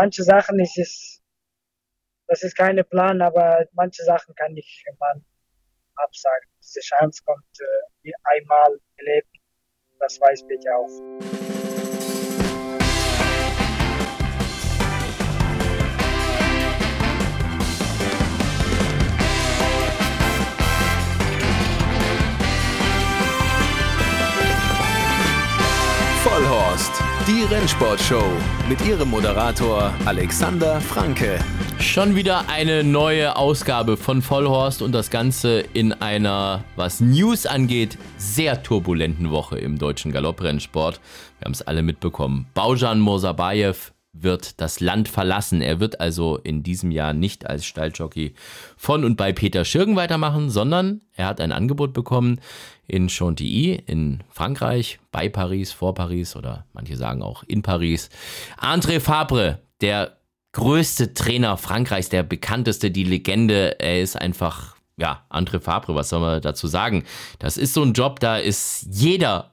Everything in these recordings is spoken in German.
manche Sachen ist es, das ist keine Plan, aber manche Sachen kann ich man absagen. Diese Chance kommt äh, einmal erlebt, das weiß ich auch. Die Rennsportshow mit ihrem Moderator Alexander Franke. Schon wieder eine neue Ausgabe von Vollhorst und das Ganze in einer, was News angeht, sehr turbulenten Woche im deutschen Galopprennsport. Wir haben es alle mitbekommen. Baujan Morsabayev wird das Land verlassen. Er wird also in diesem Jahr nicht als Stalljockey von und bei Peter Schirgen weitermachen, sondern er hat ein Angebot bekommen in Chantilly in Frankreich, bei Paris, vor Paris oder manche sagen auch in Paris. André Fabre, der größte Trainer Frankreichs, der bekannteste, die Legende. Er ist einfach, ja, André Fabre, was soll man dazu sagen? Das ist so ein Job, da ist jeder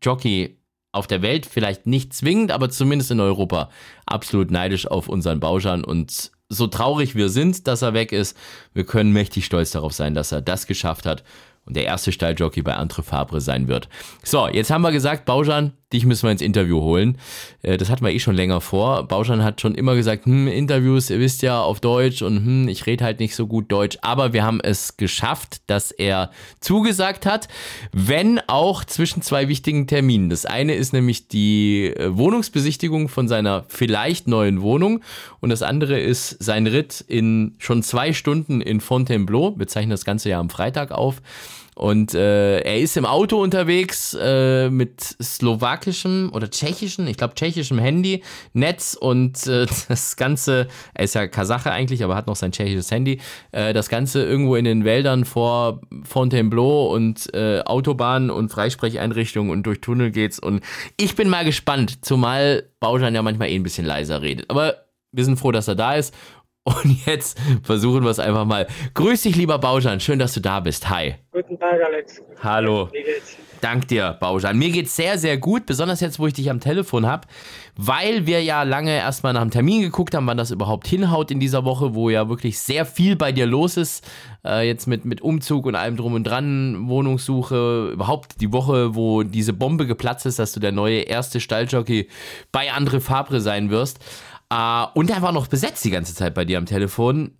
Jockey auf der Welt vielleicht nicht zwingend, aber zumindest in Europa absolut neidisch auf unseren Bauschan und so traurig wir sind, dass er weg ist, wir können mächtig stolz darauf sein, dass er das geschafft hat und der erste Stalljockey bei Andre Fabre sein wird. So, jetzt haben wir gesagt, Baujan, dich müssen wir ins Interview holen. Äh, das hatten wir eh schon länger vor. Baujan hat schon immer gesagt, hm, Interviews, ihr wisst ja, auf Deutsch und hm, ich rede halt nicht so gut Deutsch. Aber wir haben es geschafft, dass er zugesagt hat, wenn auch zwischen zwei wichtigen Terminen. Das eine ist nämlich die äh, Wohnungsbesichtigung von seiner vielleicht neuen Wohnung und das andere ist sein Ritt in schon zwei Stunden in Fontainebleau. Wir zeichnen das ganze Jahr am Freitag auf. Und äh, er ist im Auto unterwegs äh, mit slowakischem oder tschechischem, ich glaube tschechischem Handy, Netz und äh, das Ganze, er ist ja Kasache eigentlich, aber hat noch sein tschechisches Handy, äh, das Ganze irgendwo in den Wäldern vor Fontainebleau und äh, Autobahnen und Freisprecheinrichtungen und durch Tunnel geht's. Und ich bin mal gespannt, zumal Baujan ja manchmal eh ein bisschen leiser redet. Aber wir sind froh, dass er da ist und jetzt versuchen wir es einfach mal. Grüß dich, lieber Baujan. Schön, dass du da bist. Hi. Guten Tag, Alex. Hallo. Wie geht's? Dank dir, Baujan. Mir geht's sehr, sehr gut, besonders jetzt, wo ich dich am Telefon habe, weil wir ja lange erstmal nach dem Termin geguckt haben, wann das überhaupt hinhaut in dieser Woche, wo ja wirklich sehr viel bei dir los ist. Äh, jetzt mit, mit Umzug und allem drum und dran, Wohnungssuche, überhaupt die Woche, wo diese Bombe geplatzt ist, dass du der neue erste Stalljockey bei André Fabre sein wirst. Uh, und er war noch besetzt die ganze Zeit bei dir am Telefon.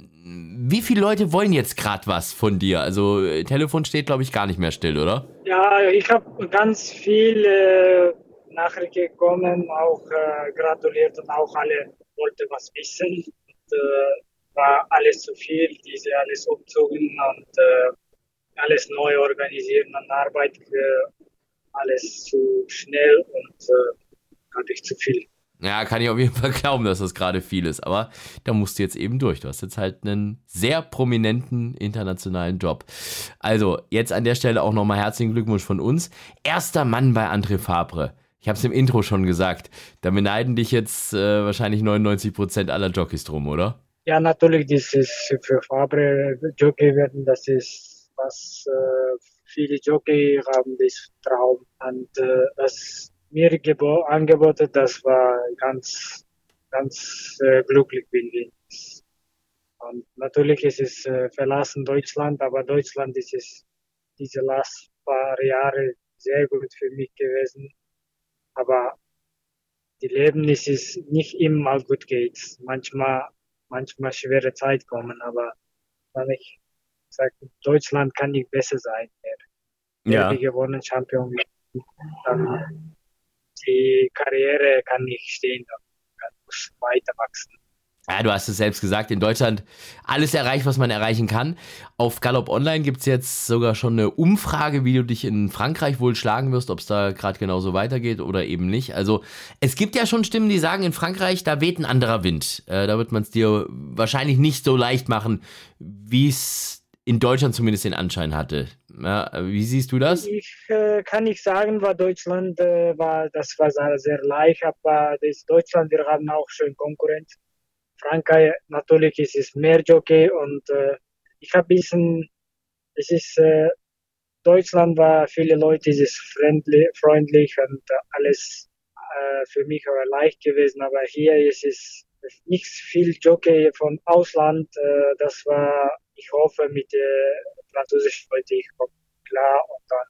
Wie viele Leute wollen jetzt gerade was von dir? Also äh, Telefon steht, glaube ich, gar nicht mehr still, oder? Ja, ich habe ganz viele Nachrichten bekommen, auch äh, gratuliert und auch alle wollten was wissen. Und, äh, war alles zu viel, diese alles umzogen und äh, alles neu organisieren und Arbeit, äh, alles zu schnell und äh, hatte ich zu viel. Ja, kann ich auf jeden Fall glauben, dass das gerade viel ist. Aber da musst du jetzt eben durch. Du hast jetzt halt einen sehr prominenten internationalen Job. Also, jetzt an der Stelle auch nochmal herzlichen Glückwunsch von uns. Erster Mann bei André Fabre. Ich habe es im Intro schon gesagt. Da beneiden dich jetzt äh, wahrscheinlich 99 Prozent aller Jockeys drum, oder? Ja, natürlich, das ist für Fabre Jockey werden, das ist was äh, viele Jockey haben, das Traum. Und äh, das mir angeboten, das war ganz, ganz äh, glücklich bin ich. Und natürlich ist es äh, verlassen Deutschland, aber Deutschland ist es diese letzten paar Jahre sehr gut für mich gewesen. Aber die Leben ist es nicht immer gut geht. Manchmal, manchmal schwere Zeit kommen, aber wenn ich sage, Deutschland kann nicht besser sein. Ja. Wir gewonnen Champion. Dann die Karriere kann nicht stehen, kann muss weiter wachsen. Ja, du hast es selbst gesagt, in Deutschland alles erreicht, was man erreichen kann. Auf Gallop Online gibt es jetzt sogar schon eine Umfrage, wie du dich in Frankreich wohl schlagen wirst, ob es da gerade genauso weitergeht oder eben nicht. Also es gibt ja schon Stimmen, die sagen, in Frankreich, da weht ein anderer Wind. Äh, da wird man es dir wahrscheinlich nicht so leicht machen, wie es in Deutschland zumindest den Anschein hatte. Ja, wie siehst du das? Ich äh, kann nicht sagen, war Deutschland äh, war das war sehr, sehr leicht, aber das Deutschland wir haben auch schön Konkurrenz. Frankreich natürlich ist es mehr Jockey und äh, ich habe bisschen es ist äh, Deutschland war viele Leute es ist friendly, freundlich und alles äh, für mich aber leicht gewesen, aber hier ist es nicht viel Jockey von Ausland. Äh, das war, ich hoffe, mit der französischen heute ich komme klar und dann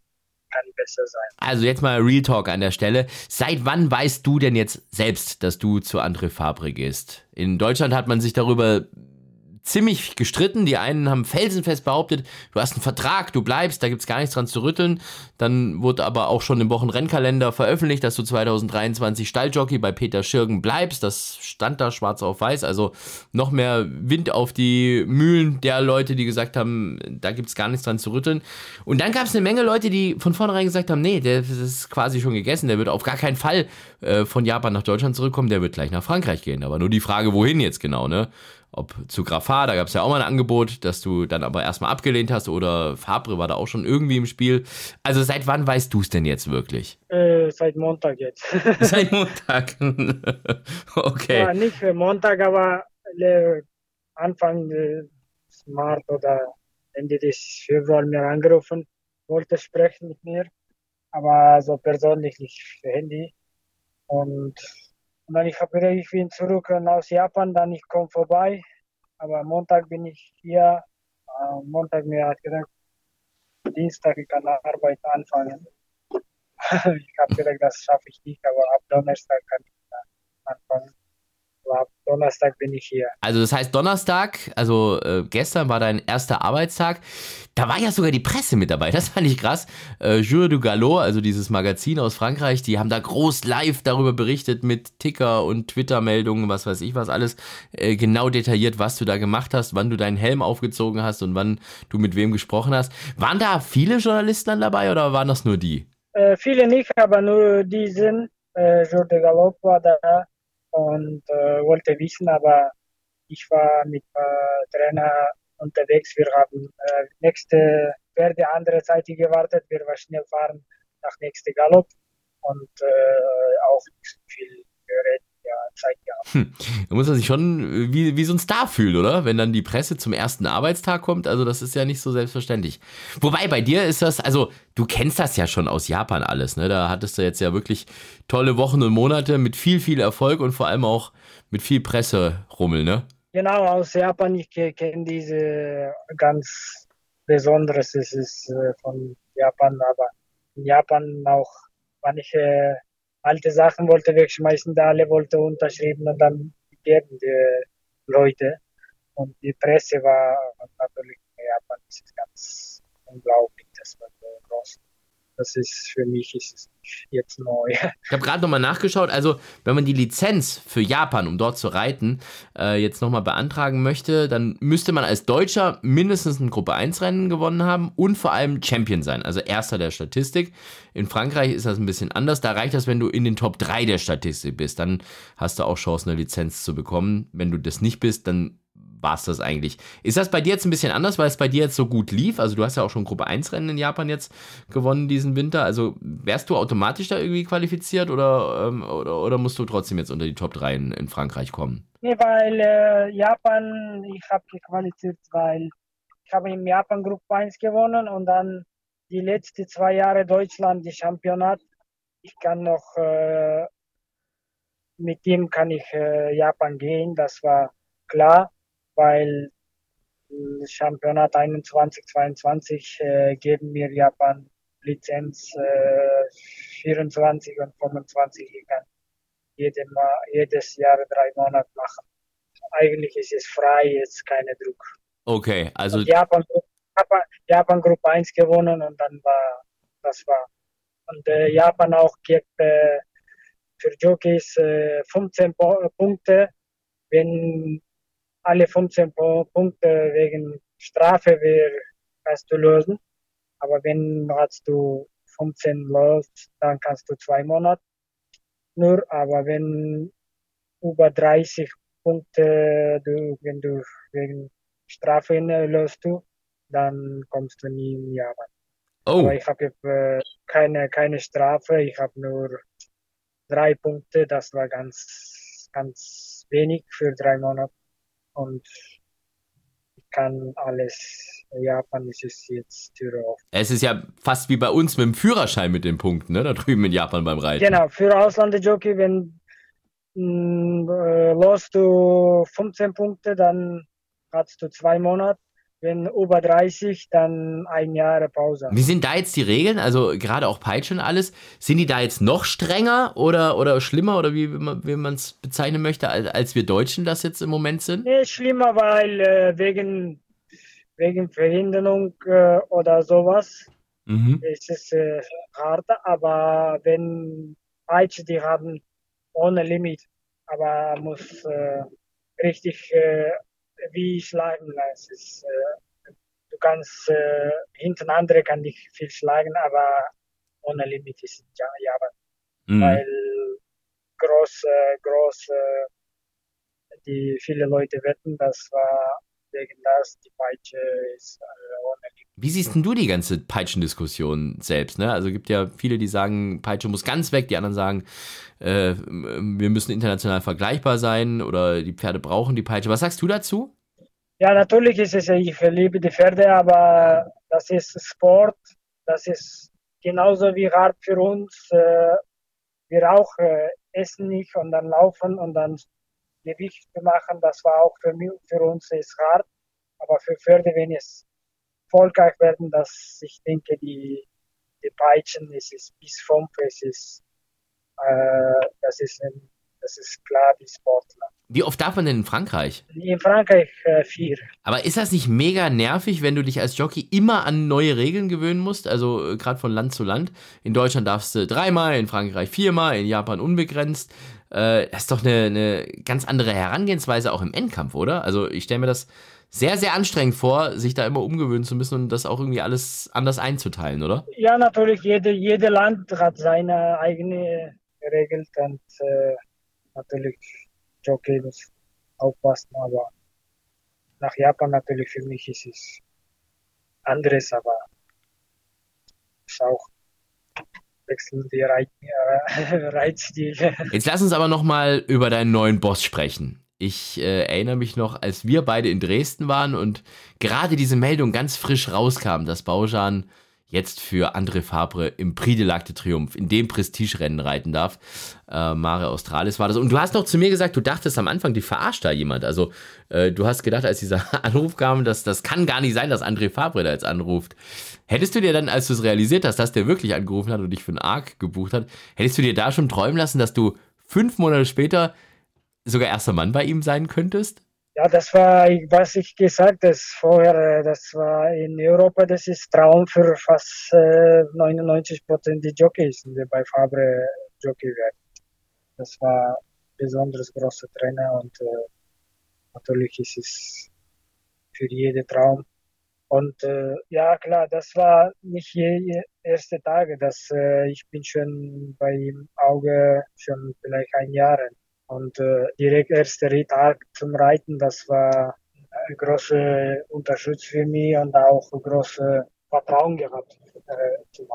kann besser sein. Also jetzt mal Real Talk an der Stelle. Seit wann weißt du denn jetzt selbst, dass du zu André Fabre gehst? In Deutschland hat man sich darüber ziemlich gestritten. Die einen haben felsenfest behauptet, du hast einen Vertrag, du bleibst, da gibt es gar nichts dran zu rütteln. Dann wurde aber auch schon im Wochenrennkalender veröffentlicht, dass du 2023 Stalljockey bei Peter Schirgen bleibst. Das stand da schwarz auf weiß. Also noch mehr Wind auf die Mühlen der Leute, die gesagt haben, da gibt es gar nichts dran zu rütteln. Und dann gab es eine Menge Leute, die von vornherein gesagt haben, nee, der ist quasi schon gegessen, der wird auf gar keinen Fall äh, von Japan nach Deutschland zurückkommen, der wird gleich nach Frankreich gehen. Aber nur die Frage, wohin jetzt genau, ne? Ob zu Grafar, da gab es ja auch mal ein Angebot, das du dann aber erstmal abgelehnt hast oder Fabre war da auch schon irgendwie im Spiel. Also seit wann weißt du es denn jetzt wirklich? Äh, seit Montag jetzt. seit Montag. okay. Ja, nicht für Montag, aber äh, Anfang des März oder Ende des Februar mir angerufen, wollte sprechen mit mir, aber so persönlich nicht für Handy. Und und dann ich habe wieder, ich bin zurück aus Japan, dann ich komme vorbei. Aber Montag bin ich hier. Äh, Montag mir hat gesagt, Dienstag ich kann Arbeit anfangen. ich habe gedacht, das schaffe ich nicht, aber ab Donnerstag kann ich anfangen ab Donnerstag bin ich hier. Also das heißt Donnerstag, also äh, gestern war dein erster Arbeitstag. Da war ja sogar die Presse mit dabei. Das fand ich krass. Äh, Jour du Gallo, also dieses Magazin aus Frankreich, die haben da groß live darüber berichtet mit Ticker und Twitter-Meldungen, was weiß ich was alles. Äh, genau detailliert, was du da gemacht hast, wann du deinen Helm aufgezogen hast und wann du mit wem gesprochen hast. Waren da viele Journalisten dann dabei oder waren das nur die? Äh, viele nicht, aber nur die sind. Äh, Jour de Galop war da und äh, wollte wissen, aber ich war mit äh, Trainer unterwegs. Wir haben äh, nächste Pferde andere Seite gewartet. Wir waren schnell fahren nach nächste Galopp und äh, auch nicht viel geredet Zeit gehabt. Hm. Da muss man sich schon wie, wie so ein Star fühlen, oder? Wenn dann die Presse zum ersten Arbeitstag kommt. Also, das ist ja nicht so selbstverständlich. Wobei bei dir ist das, also, du kennst das ja schon aus Japan alles, ne? Da hattest du jetzt ja wirklich tolle Wochen und Monate mit viel, viel Erfolg und vor allem auch mit viel Presserummel, ne? Genau, aus Japan. Ich kenne diese ganz Besonderes. Es ist äh, von Japan, aber in Japan auch manche alte Sachen wollte wegschmeißen, da alle wollte unterschrieben und dann geben die Leute. Und die Presse war natürlich in Japan, das ist ganz unglaublich, das war so groß das ist für mich ist jetzt neu. Ich habe gerade nochmal nachgeschaut. Also, wenn man die Lizenz für Japan, um dort zu reiten, äh, jetzt nochmal beantragen möchte, dann müsste man als Deutscher mindestens ein Gruppe 1 Rennen gewonnen haben und vor allem Champion sein, also Erster der Statistik. In Frankreich ist das ein bisschen anders. Da reicht das, wenn du in den Top 3 der Statistik bist. Dann hast du auch Chancen, eine Lizenz zu bekommen. Wenn du das nicht bist, dann war es das eigentlich. Ist das bei dir jetzt ein bisschen anders, weil es bei dir jetzt so gut lief? Also du hast ja auch schon Gruppe 1 Rennen in Japan jetzt gewonnen diesen Winter. Also wärst du automatisch da irgendwie qualifiziert oder, ähm, oder, oder, musst du trotzdem jetzt unter die Top 3 in, in Frankreich kommen? Nee, weil äh, Japan, ich habe gequalifiziert, weil ich habe in Japan Gruppe 1 gewonnen und dann die letzten zwei Jahre Deutschland die Championat. Ich kann noch äh, mit dem kann ich äh, Japan gehen, das war klar weil Championat 21, 22 äh, geben mir Japan Lizenz äh, 24 und 25. Ich kann jede Mal, jedes Jahr drei Monate machen. Eigentlich ist es frei, jetzt keine Druck. Okay, also. Und Japan, Japan, Japan Gruppe 1 gewonnen und dann war, das war. Und äh, Japan auch gibt äh, für Jockeys äh, 15 Punkte, wenn alle 15 Punkte wegen Strafe wir kannst du lösen. Aber wenn hast du 15 löst, dann kannst du zwei Monate nur. Aber wenn über 30 Punkte, du, wenn du wegen Strafe löst du, dann kommst du nie in Japan. Oh. Aber ich habe äh, keine, keine Strafe, ich habe nur drei Punkte, das war ganz, ganz wenig für drei Monate und ich kann alles. Japan ist es jetzt Türe offen. Es ist ja fast wie bei uns mit dem Führerschein mit den Punkten, ne? Da drüben in Japan beim Reiten. Genau, für Auslandsjockey, wenn äh, los du 15 Punkte, dann hast du zwei Monate. Wenn über 30, dann ein Jahr Pause. Wie sind da jetzt die Regeln? Also gerade auch Peitschen alles. Sind die da jetzt noch strenger oder, oder schlimmer oder wie, wie man es bezeichnen möchte, als, als wir Deutschen das jetzt im Moment sind? Nee, schlimmer, weil äh, wegen, wegen Verhinderung äh, oder sowas mhm. ist es äh, hart. Aber wenn Peitsche, die haben ohne Limit, aber muss äh, richtig äh, wie schlagen. Es ist, äh, du kannst äh, hinten andere kann dich viel schlagen, aber ohne Limit ist ja, ja mhm. weil große, große, die viele Leute wetten, das war wegen das, die Peitsche ist äh, ohne Limit. Wie siehst denn du die ganze Peitschendiskussion selbst? Ne? Also gibt ja viele, die sagen, Peitsche muss ganz weg, die anderen sagen, äh, wir müssen international vergleichbar sein oder die Pferde brauchen die Peitsche. Was sagst du dazu? Ja, natürlich ist es, ich liebe die Pferde, aber das ist Sport, das ist genauso wie hart für uns. Äh, wir auch äh, essen nicht und dann laufen und dann Gewicht machen, das war auch für, mich, für uns ist hart. Aber für Pferde, wenn es erfolgreich werden, dass ich denke, die, die Peitschen, es ist bis fünf, es ist, äh, das ist ein, das ist klar, die Sportler. Wie oft darf man denn in Frankreich? In Frankreich äh, vier. Aber ist das nicht mega nervig, wenn du dich als Jockey immer an neue Regeln gewöhnen musst? Also äh, gerade von Land zu Land. In Deutschland darfst du dreimal, in Frankreich viermal, in Japan unbegrenzt. Äh, das ist doch eine, eine ganz andere Herangehensweise auch im Endkampf, oder? Also ich stelle mir das sehr, sehr anstrengend vor, sich da immer umgewöhnen zu müssen und das auch irgendwie alles anders einzuteilen, oder? Ja, natürlich. Jede, jede Land hat seine eigene Regeln und äh, natürlich Jockey muss aufpassen, aber nach Japan natürlich für mich ist es anderes, aber ist auch wechselnde Reiz, äh. Jetzt lass uns aber nochmal über deinen neuen Boss sprechen. Ich äh, erinnere mich noch, als wir beide in Dresden waren und gerade diese Meldung ganz frisch rauskam, dass Baujan jetzt für André Fabre im Prix de l'Arc de Triomphe, in dem Prestigerennen reiten darf. Äh, Mare Australis war das. Und du hast noch zu mir gesagt, du dachtest am Anfang, die verarscht da jemand. Also äh, du hast gedacht, als dieser Anruf kam, dass das kann gar nicht sein, dass André Fabre da jetzt anruft. Hättest du dir dann, als du es realisiert hast, dass der wirklich angerufen hat und dich für einen Arc gebucht hat, hättest du dir da schon träumen lassen, dass du fünf Monate später sogar erster Mann bei ihm sein könntest? Ja, das war, was ich gesagt habe vorher, das war in Europa, das ist Traum für fast äh, 99 Prozent die Jockeys, die bei Fabre Jockey werden. Das war besonders großer Trainer und äh, natürlich ist es für jeden Traum. Und äh, ja, klar, das war nicht je, erste Tage, das, äh, ich bin schon bei ihm Auge schon vielleicht ein Jahr. Und äh, direkt erster Ritt zum Reiten, das war ein großer Unterschied für mich und auch ein großes Vertrauen gehabt äh, zum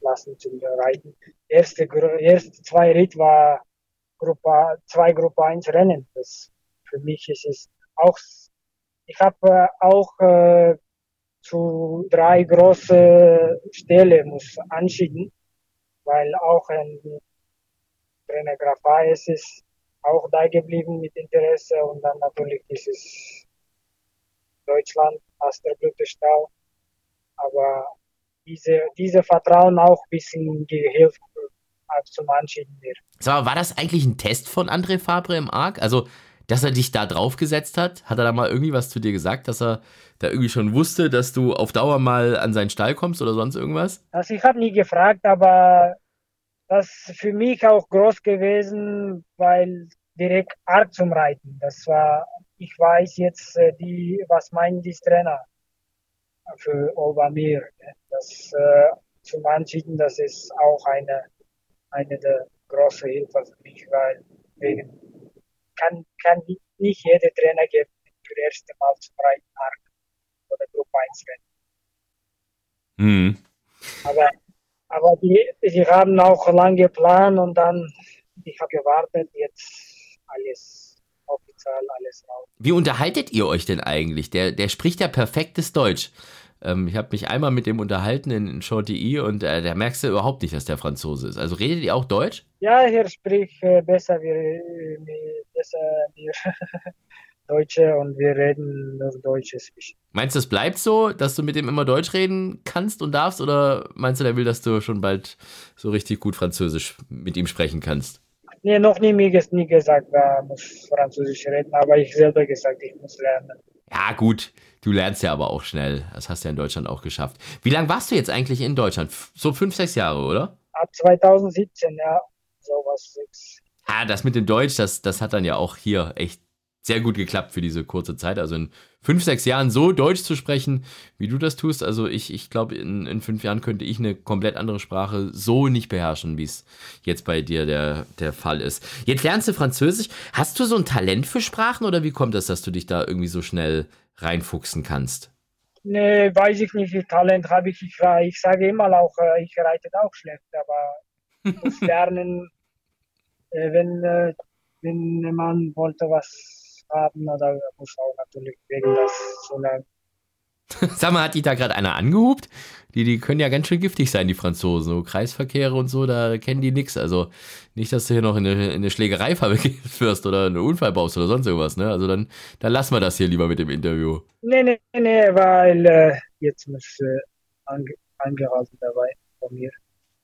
lassen, zum Reiten. Erste, erste zwei Ritt war Gruppe, zwei Gruppe 1 Rennen. Das, für mich ist es auch, ich habe äh, auch äh, zu drei große Stelle muss anschieden, weil auch ein Trainer Graf ist auch da geblieben mit Interesse und dann natürlich dieses Deutschland, Asterblütestau. Aber diese, diese Vertrauen auch ein bisschen gehilft zum Anschieden mir. So, war das eigentlich ein Test von André Fabre im Arc? Also, dass er dich da draufgesetzt hat? Hat er da mal irgendwie was zu dir gesagt, dass er da irgendwie schon wusste, dass du auf Dauer mal an seinen Stall kommst oder sonst irgendwas? Also, ich habe nie gefragt, aber das ist für mich auch groß gewesen, weil direkt arg zum Reiten. Das war, ich weiß jetzt, äh, die, was meinen die Trainer für Obermir. Das äh, zum Anschieden, das ist auch eine, eine der großen Hilfe für mich, weil wegen kann, kann nicht jeder Trainer geben für das erste Mal zum Reiten arg oder Gruppe 1 Rennen. Mhm. Aber aber die, die haben auch lange geplant und dann, ich habe gewartet, jetzt alles offiziell, alles raus. Wie unterhaltet ihr euch denn eigentlich? Der, der spricht ja perfektes Deutsch. Ähm, ich habe mich einmal mit dem unterhalten in, in Shorty und äh, da merkst du überhaupt nicht, dass der Franzose ist. Also redet ihr auch Deutsch? Ja, er spricht äh, besser wie, wie besser wie Deutsche und wir reden nur Deutsch zwischen. Meinst du, es bleibt so, dass du mit dem immer Deutsch reden kannst und darfst? Oder meinst du, der will, dass du schon bald so richtig gut Französisch mit ihm sprechen kannst? Nee, noch nie mir nie gesagt, er muss Französisch reden, aber ich selber gesagt, ich muss lernen. Ja, gut. Du lernst ja aber auch schnell. Das hast du ja in Deutschland auch geschafft. Wie lange warst du jetzt eigentlich in Deutschland? So fünf, sechs Jahre, oder? Ab 2017, ja. Sowas sechs. Ah, das mit dem Deutsch, das, das hat dann ja auch hier echt sehr gut geklappt für diese kurze Zeit. Also in fünf, sechs Jahren so Deutsch zu sprechen, wie du das tust. Also ich, ich glaube, in, in fünf Jahren könnte ich eine komplett andere Sprache so nicht beherrschen, wie es jetzt bei dir der, der Fall ist. Jetzt lernst du Französisch. Hast du so ein Talent für Sprachen oder wie kommt das, dass du dich da irgendwie so schnell reinfuchsen kannst? Nee, weiß ich nicht, wie Talent habe ich. Ich, ich sage immer auch, äh, ich reite auch schlecht, aber das Lernen, äh, wenn, äh, wenn man wollte was haben oder muss auch natürlich wegen das so lange. Sag mal, hat die da gerade einer angehubt? Die, die können ja ganz schön giftig sein, die Franzosen. So Kreisverkehre und so, da kennen die nichts. Also nicht, dass du hier noch in eine, in eine Schlägerei wirst oder einen Unfall baust oder sonst irgendwas. Ne? Also dann, dann lassen wir das hier lieber mit dem Interview. Nee, nee, nee, weil äh, jetzt muss äh, ange angehalten dabei von mir.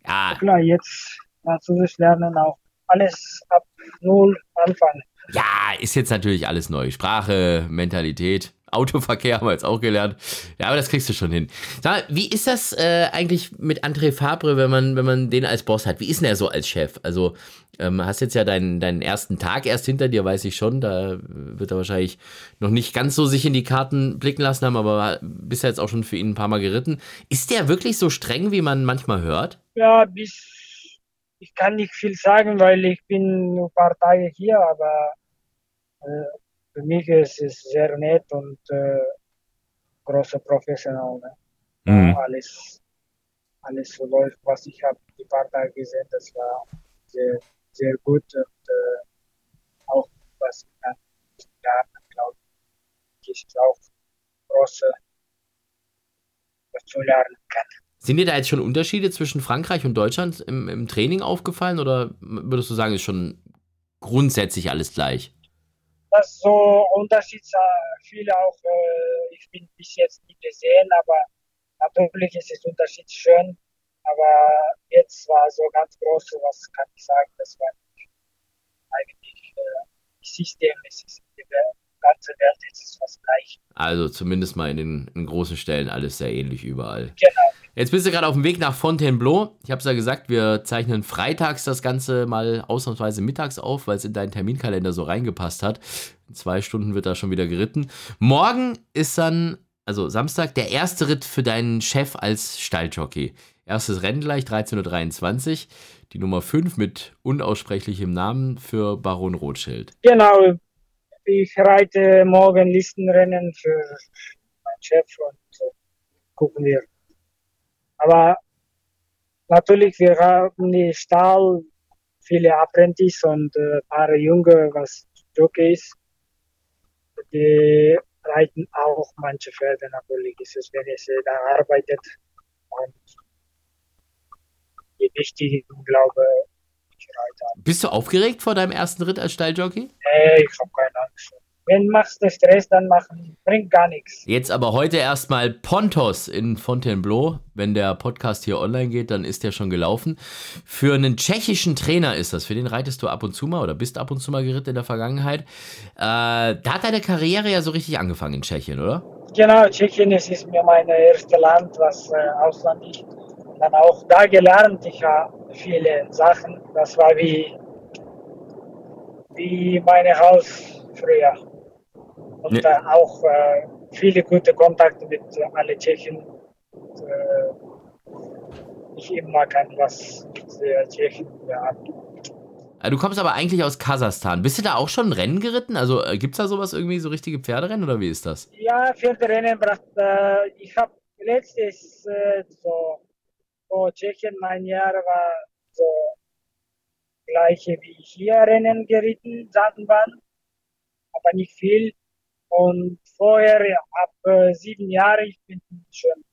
Ja. Klar, jetzt Französisch lernen auch alles ab Null anfangen. Ja, ist jetzt natürlich alles neu. Sprache, Mentalität, Autoverkehr haben wir jetzt auch gelernt. Ja, aber das kriegst du schon hin. Sag mal, wie ist das äh, eigentlich mit André Fabre, wenn man, wenn man den als Boss hat? Wie ist denn er so als Chef? Also, ähm, hast jetzt ja deinen, deinen ersten Tag erst hinter dir, weiß ich schon. Da wird er wahrscheinlich noch nicht ganz so sich in die Karten blicken lassen haben, aber bist ja jetzt auch schon für ihn ein paar Mal geritten. Ist der wirklich so streng, wie man manchmal hört? Ja, bis ich kann nicht viel sagen, weil ich bin nur ein paar Tage hier, aber äh, für mich ist es sehr nett und äh, großer Professional. Ne? Mhm. Alles, alles so läuft, was ich habe die paar Tage gesehen, das war sehr, sehr gut und äh, auch was ich dann lernen, glaube ich, ist auch große, was zu lernen kann. Sind dir da jetzt schon Unterschiede zwischen Frankreich und Deutschland im, im Training aufgefallen oder würdest du sagen, ist schon grundsätzlich alles gleich? Das ist so Unterschied, viele auch, äh, ich bin bis jetzt nicht gesehen, aber natürlich ist es Unterschied schön, aber jetzt war so ganz groß, was kann ich sagen, das war eigentlich äh, System, es ist die ganze Welt ist es fast gleich. Also zumindest mal in den in großen Stellen alles sehr ähnlich überall. Genau. Jetzt bist du gerade auf dem Weg nach Fontainebleau. Ich habe es ja gesagt, wir zeichnen freitags das Ganze mal ausnahmsweise mittags auf, weil es in deinen Terminkalender so reingepasst hat. In zwei Stunden wird da schon wieder geritten. Morgen ist dann, also Samstag, der erste Ritt für deinen Chef als Stalljockey. Erstes Rennen gleich, 13.23 Uhr. Die Nummer 5 mit unaussprechlichem Namen für Baron Rothschild. Genau. Ich reite morgen Listenrennen für meinen Chef und äh, gucken wir aber natürlich, wir haben die Stall, viele Apprentices und ein äh, paar Junge, was Jockeys. Die reiten auch manche Pferde natürlich, ist es, wenn sie da arbeitet. Und die wichtigen, glaube ich. Bist du aufgeregt vor deinem ersten Ritt als Stalljockey? Nee, ich habe keine Angst wenn machst du Stress, dann machen, bringt gar nichts. Jetzt aber heute erstmal Pontos in Fontainebleau. Wenn der Podcast hier online geht, dann ist der schon gelaufen. Für einen tschechischen Trainer ist das. Für den reitest du ab und zu mal oder bist ab und zu mal geritten in der Vergangenheit. Äh, da hat deine Karriere ja so richtig angefangen in Tschechien, oder? Genau, Tschechien ist, ist mir mein erstes Land, was äh, Ausland. Dann auch da gelernt. Ich habe viele Sachen. Das war wie, wie mein Haus früher und nee. auch äh, viele gute Kontakte mit äh, alle Tschechen. Äh, ich immer kann was mit äh, Tschechen haben. Du kommst aber eigentlich aus Kasachstan. Bist du da auch schon Rennen geritten? Also äh, gibt es da sowas irgendwie, so richtige Pferderennen oder wie ist das? Ja, Pferderennen bracht. Äh, ich habe letztes äh, so Tschechien mein Jahr war so gleiche wie hier Rennen geritten, Sandbahn, aber nicht viel. Und vorher, ab äh, sieben Jahren, ich bin schon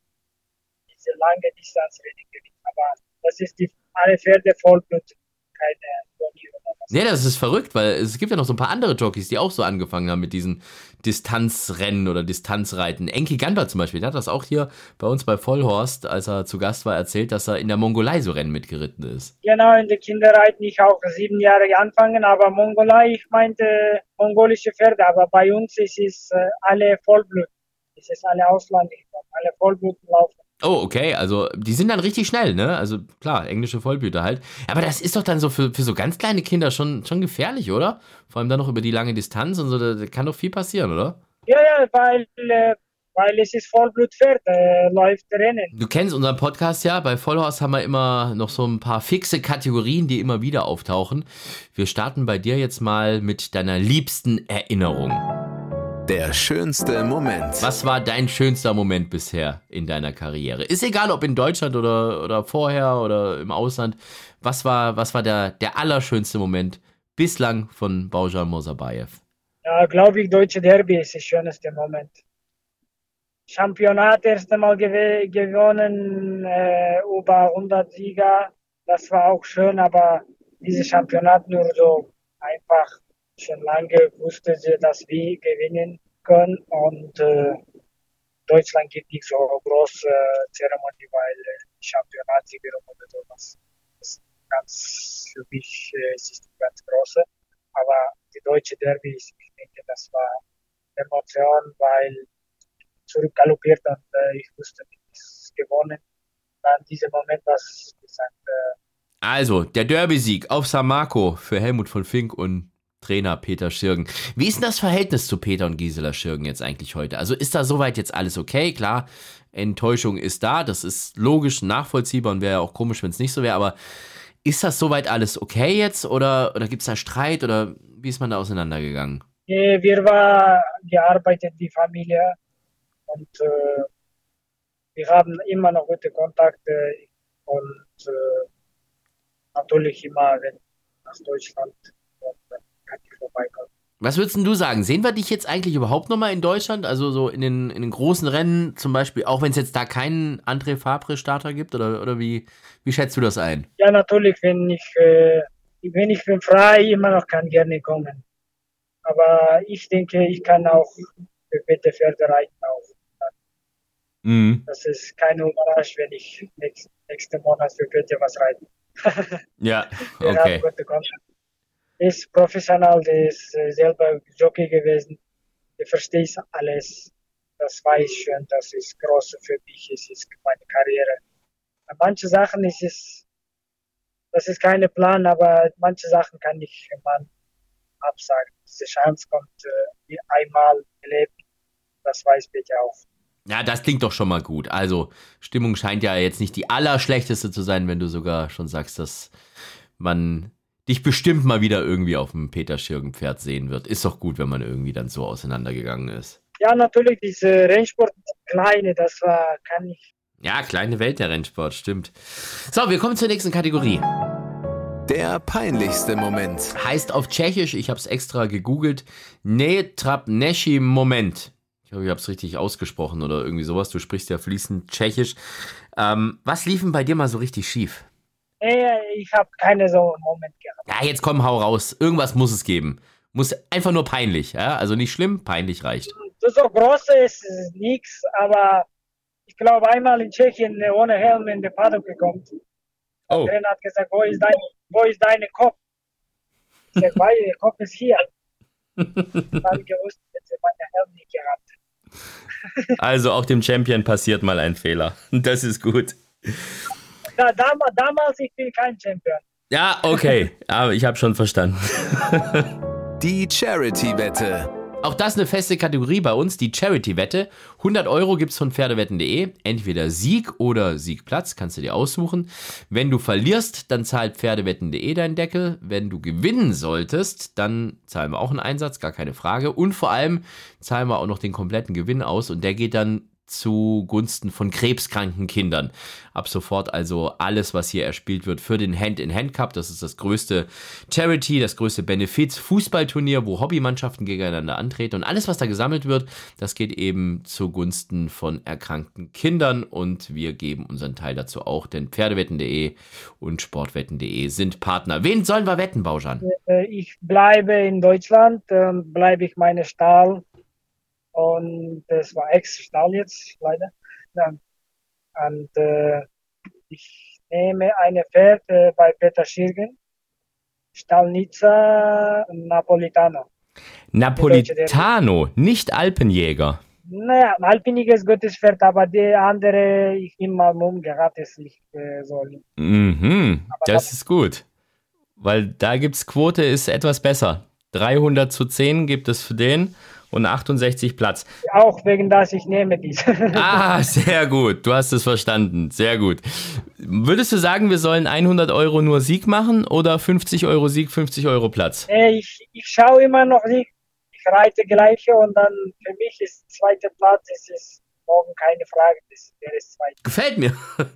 diese lange Distanzrennen gewinnen. Aber das ist die, alle Pferde Vollblut, keine Turniere. Nee, das ist verrückt, weil es gibt ja noch so ein paar andere Jockeys, die auch so angefangen haben mit diesen Distanzrennen oder Distanzreiten. Enki Gamba zum Beispiel, der hat das auch hier bei uns bei Vollhorst, als er zu Gast war, erzählt, dass er in der Mongolei so Rennen mitgeritten ist. Genau, in der Kinderreiten ich auch sieben Jahre angefangen, aber Mongolei, ich meinte mongolische Pferde, aber bei uns ist es äh, alle Vollblut. Es ist alle Ausländer, alle Vollblut laufen. Oh, okay, also die sind dann richtig schnell, ne? Also klar, englische Vollblüter halt. Aber das ist doch dann so für, für so ganz kleine Kinder schon, schon gefährlich, oder? Vor allem dann noch über die lange Distanz und so, da, da kann doch viel passieren, oder? Ja, ja, weil, äh, weil es ist Vollblutpferd, äh, läuft Rennen. Du kennst unseren Podcast ja, bei Vollhorst haben wir immer noch so ein paar fixe Kategorien, die immer wieder auftauchen. Wir starten bei dir jetzt mal mit deiner liebsten Erinnerung. Der schönste Moment. Was war dein schönster Moment bisher in deiner Karriere? Ist egal, ob in Deutschland oder, oder vorher oder im Ausland. Was war, was war der, der allerschönste Moment bislang von Baujan Mosabayev? Ja, glaube ich, Deutsche Derby ist der schönste Moment. Championat erste Mal gew gewonnen, äh, über 100 Sieger. Das war auch schön, aber dieses Championat nur so einfach schon lange wusste sie, dass wir gewinnen können und äh, Deutschland gibt nicht so große Zeremonie, weil äh, Championatsiegerin oder sowas. Das ist ganz, für mich äh, es ist ganz große. Aber die deutsche Derby, ich denke, das war Emotion, weil zurückgaloppiert und äh, ich wusste, ich ist gewonnen. Dann dieser Moment, was gesagt. Äh, also, der Derby-Sieg auf San Marco für Helmut von Fink und Trainer Peter Schirgen. Wie ist denn das Verhältnis zu Peter und Gisela Schirgen jetzt eigentlich heute? Also ist da soweit jetzt alles okay? Klar, Enttäuschung ist da, das ist logisch, nachvollziehbar und wäre ja auch komisch, wenn es nicht so wäre, aber ist das soweit alles okay jetzt oder, oder gibt es da Streit oder wie ist man da auseinandergegangen? Wir waren gearbeitet, die Familie, und äh, wir haben immer noch gute Kontakte und äh, natürlich immer, wenn nach Deutschland kann ich vorbeikommen. Was würdest du sagen? Sehen wir dich jetzt eigentlich überhaupt nochmal in Deutschland? Also so in den, in den großen Rennen zum Beispiel, auch wenn es jetzt da keinen André Fabre-Starter gibt? Oder, oder wie, wie schätzt du das ein? Ja, natürlich, wenn ich, äh, wenn ich bin frei, immer noch kann gerne kommen. Aber ich denke, ich kann auch für Peter Pferde reiten auch. Mhm. Das ist keine Überraschung, wenn ich nächsten, nächsten Monat für Peter was reite. ja, okay ist professionell, der ist äh, selber Jockey gewesen, der versteht alles. Das weiß schon, das ist groß für mich, es ist meine Karriere. Manche Sachen ist es, das ist keine Plan, aber manche Sachen kann ich man absagen. Diese Chance kommt äh, einmal erlebt, das weiß bitte auch. Ja, das klingt doch schon mal gut. Also, Stimmung scheint ja jetzt nicht die allerschlechteste zu sein, wenn du sogar schon sagst, dass man dich bestimmt mal wieder irgendwie auf dem Peter Schirgen-Pferd sehen wird. Ist doch gut, wenn man irgendwie dann so auseinandergegangen ist. Ja, natürlich, diese Rennsport, kleine, das war, kann ich. Ja, kleine Welt der Rennsport, stimmt. So, wir kommen zur nächsten Kategorie. Der peinlichste Moment. Heißt auf Tschechisch, ich habe es extra gegoogelt, Netrapneshi Moment. Ich hoffe, ich habe es richtig ausgesprochen oder irgendwie sowas. Du sprichst ja fließend Tschechisch. Ähm, was lief denn bei dir mal so richtig schief? Ich habe keine so einen Moment gehabt. Ja, jetzt komm, hau raus. Irgendwas muss es geben. Muss einfach nur peinlich, ja? Also nicht schlimm, peinlich reicht. So, groß ist es nichts, aber ich glaube einmal in Tschechien ohne Helm in den Paddock gekommen. Oh. Der hat gesagt, wo ist dein, wo ist dein Kopf? Ich sag, weil der Kopf ist hier. Dann gewusst, hätte meine Helm nicht gehabt. Also auch dem Champion passiert mal ein Fehler. Das ist gut. Da, damals, damals, ich bin kein Champion. Ja, okay. Aber ich habe schon verstanden. Die Charity-Wette. Auch das eine feste Kategorie bei uns, die Charity-Wette. 100 Euro gibt es von Pferdewetten.de. Entweder Sieg oder Siegplatz, kannst du dir aussuchen. Wenn du verlierst, dann zahlt Pferdewetten.de deinen Deckel. Wenn du gewinnen solltest, dann zahlen wir auch einen Einsatz, gar keine Frage. Und vor allem zahlen wir auch noch den kompletten Gewinn aus und der geht dann zugunsten von krebskranken Kindern. Ab sofort also alles, was hier erspielt wird für den Hand-in-Hand Cup. Das ist das größte Charity, das größte Benefiz-Fußballturnier, wo Hobbymannschaften gegeneinander antreten. Und alles, was da gesammelt wird, das geht eben zugunsten von erkrankten Kindern. Und wir geben unseren Teil dazu auch, denn Pferdewetten.de und Sportwetten.de sind Partner. Wen sollen wir wetten, Bauschan? Äh, ich bleibe in Deutschland, bleibe ich meine Stahl und das war Ex-Stall jetzt leider. Ja. Und äh, ich nehme eine Pferd äh, bei Peter Schirgen, Stallnitzer Napolitano. Napolitano, nicht Alpenjäger. Naja, ein Alpenjäger ist gutes Pferd, aber der andere, ich immer umgeraten ist nicht äh, so. Mhm, das, das ist gut. Weil da gibt's Quote ist etwas besser. 300 zu 10 gibt es für den und 68 Platz. Auch wegen das ich nehme dies. ah, sehr gut. Du hast es verstanden. Sehr gut. Würdest du sagen, wir sollen 100 Euro nur Sieg machen oder 50 Euro Sieg, 50 Euro Platz? Ich, ich schaue immer noch Sieg. Ich reite gleiche und dann für mich ist zweiter Platz, es ist morgen keine Frage, das, der ist zweiter. Gefällt mir.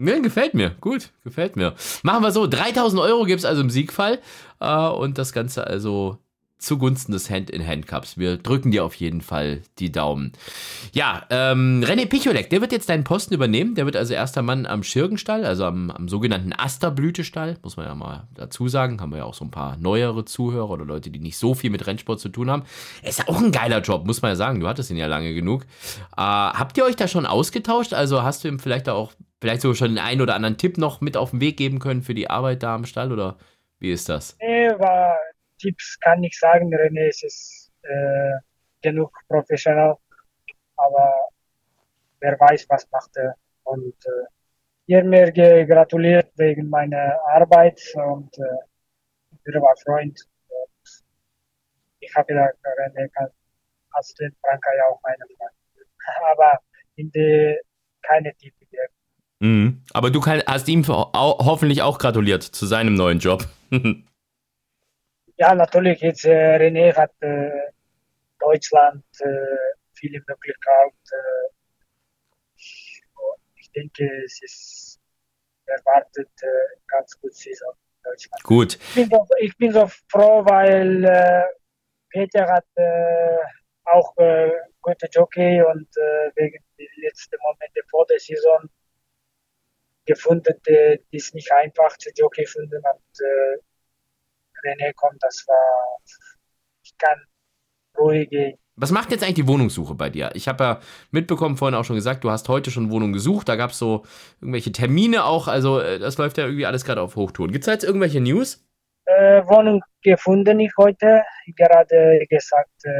Mir gefällt mir. Gut, gefällt mir. Machen wir so. 3000 Euro gibt es also im Siegfall. Äh, und das Ganze also zugunsten des Hand-in-Hand-Cups. Wir drücken dir auf jeden Fall die Daumen. Ja, ähm, René Picholek, der wird jetzt deinen Posten übernehmen. Der wird also erster Mann am Schirgenstall, also am, am sogenannten Asterblütestall. Muss man ja mal dazu sagen. Haben wir ja auch so ein paar neuere Zuhörer oder Leute, die nicht so viel mit Rennsport zu tun haben. Ist auch ein geiler Job, muss man ja sagen. Du hattest ihn ja lange genug. Äh, habt ihr euch da schon ausgetauscht? Also hast du ihm vielleicht auch, vielleicht sogar schon den einen oder anderen Tipp noch mit auf den Weg geben können für die Arbeit da am Stall oder wie ist das? Nee, war Tipps kann ich sagen, René es ist äh, genug professionell, aber wer weiß, was macht er. Und äh, ihr mir gratuliert wegen meiner Arbeit und äh, er war Freund. Und ich habe gedacht, René als den Franka ja auch meine Freund. aber in die keine Tipps gegeben. Mhm. Aber du kann, hast ihm hoffentlich auch gratuliert zu seinem neuen Job. ja, natürlich jetzt äh, René hat äh, Deutschland äh, viele Möglichkeiten. Äh, ich, denke, es ist erwartet äh, ganz gut Saison in Deutschland. Gut. Ich bin so, ich bin so froh, weil äh, Peter hat äh, auch äh, gute Jockey und äh, wegen der letzten Momente vor der Saison gefunden, die, die ist nicht einfach zu Jockey finden und äh, René kommt, das war, ich kann ruhig gehen. Was macht jetzt eigentlich die Wohnungssuche bei dir? Ich habe ja mitbekommen, vorhin auch schon gesagt, du hast heute schon Wohnung gesucht. Da gab es so irgendwelche Termine auch. Also, äh, das läuft ja irgendwie alles gerade auf Hochtouren. Gibt es jetzt irgendwelche News? Äh, Wohnung gefunden ich heute. Gerade gesagt, äh,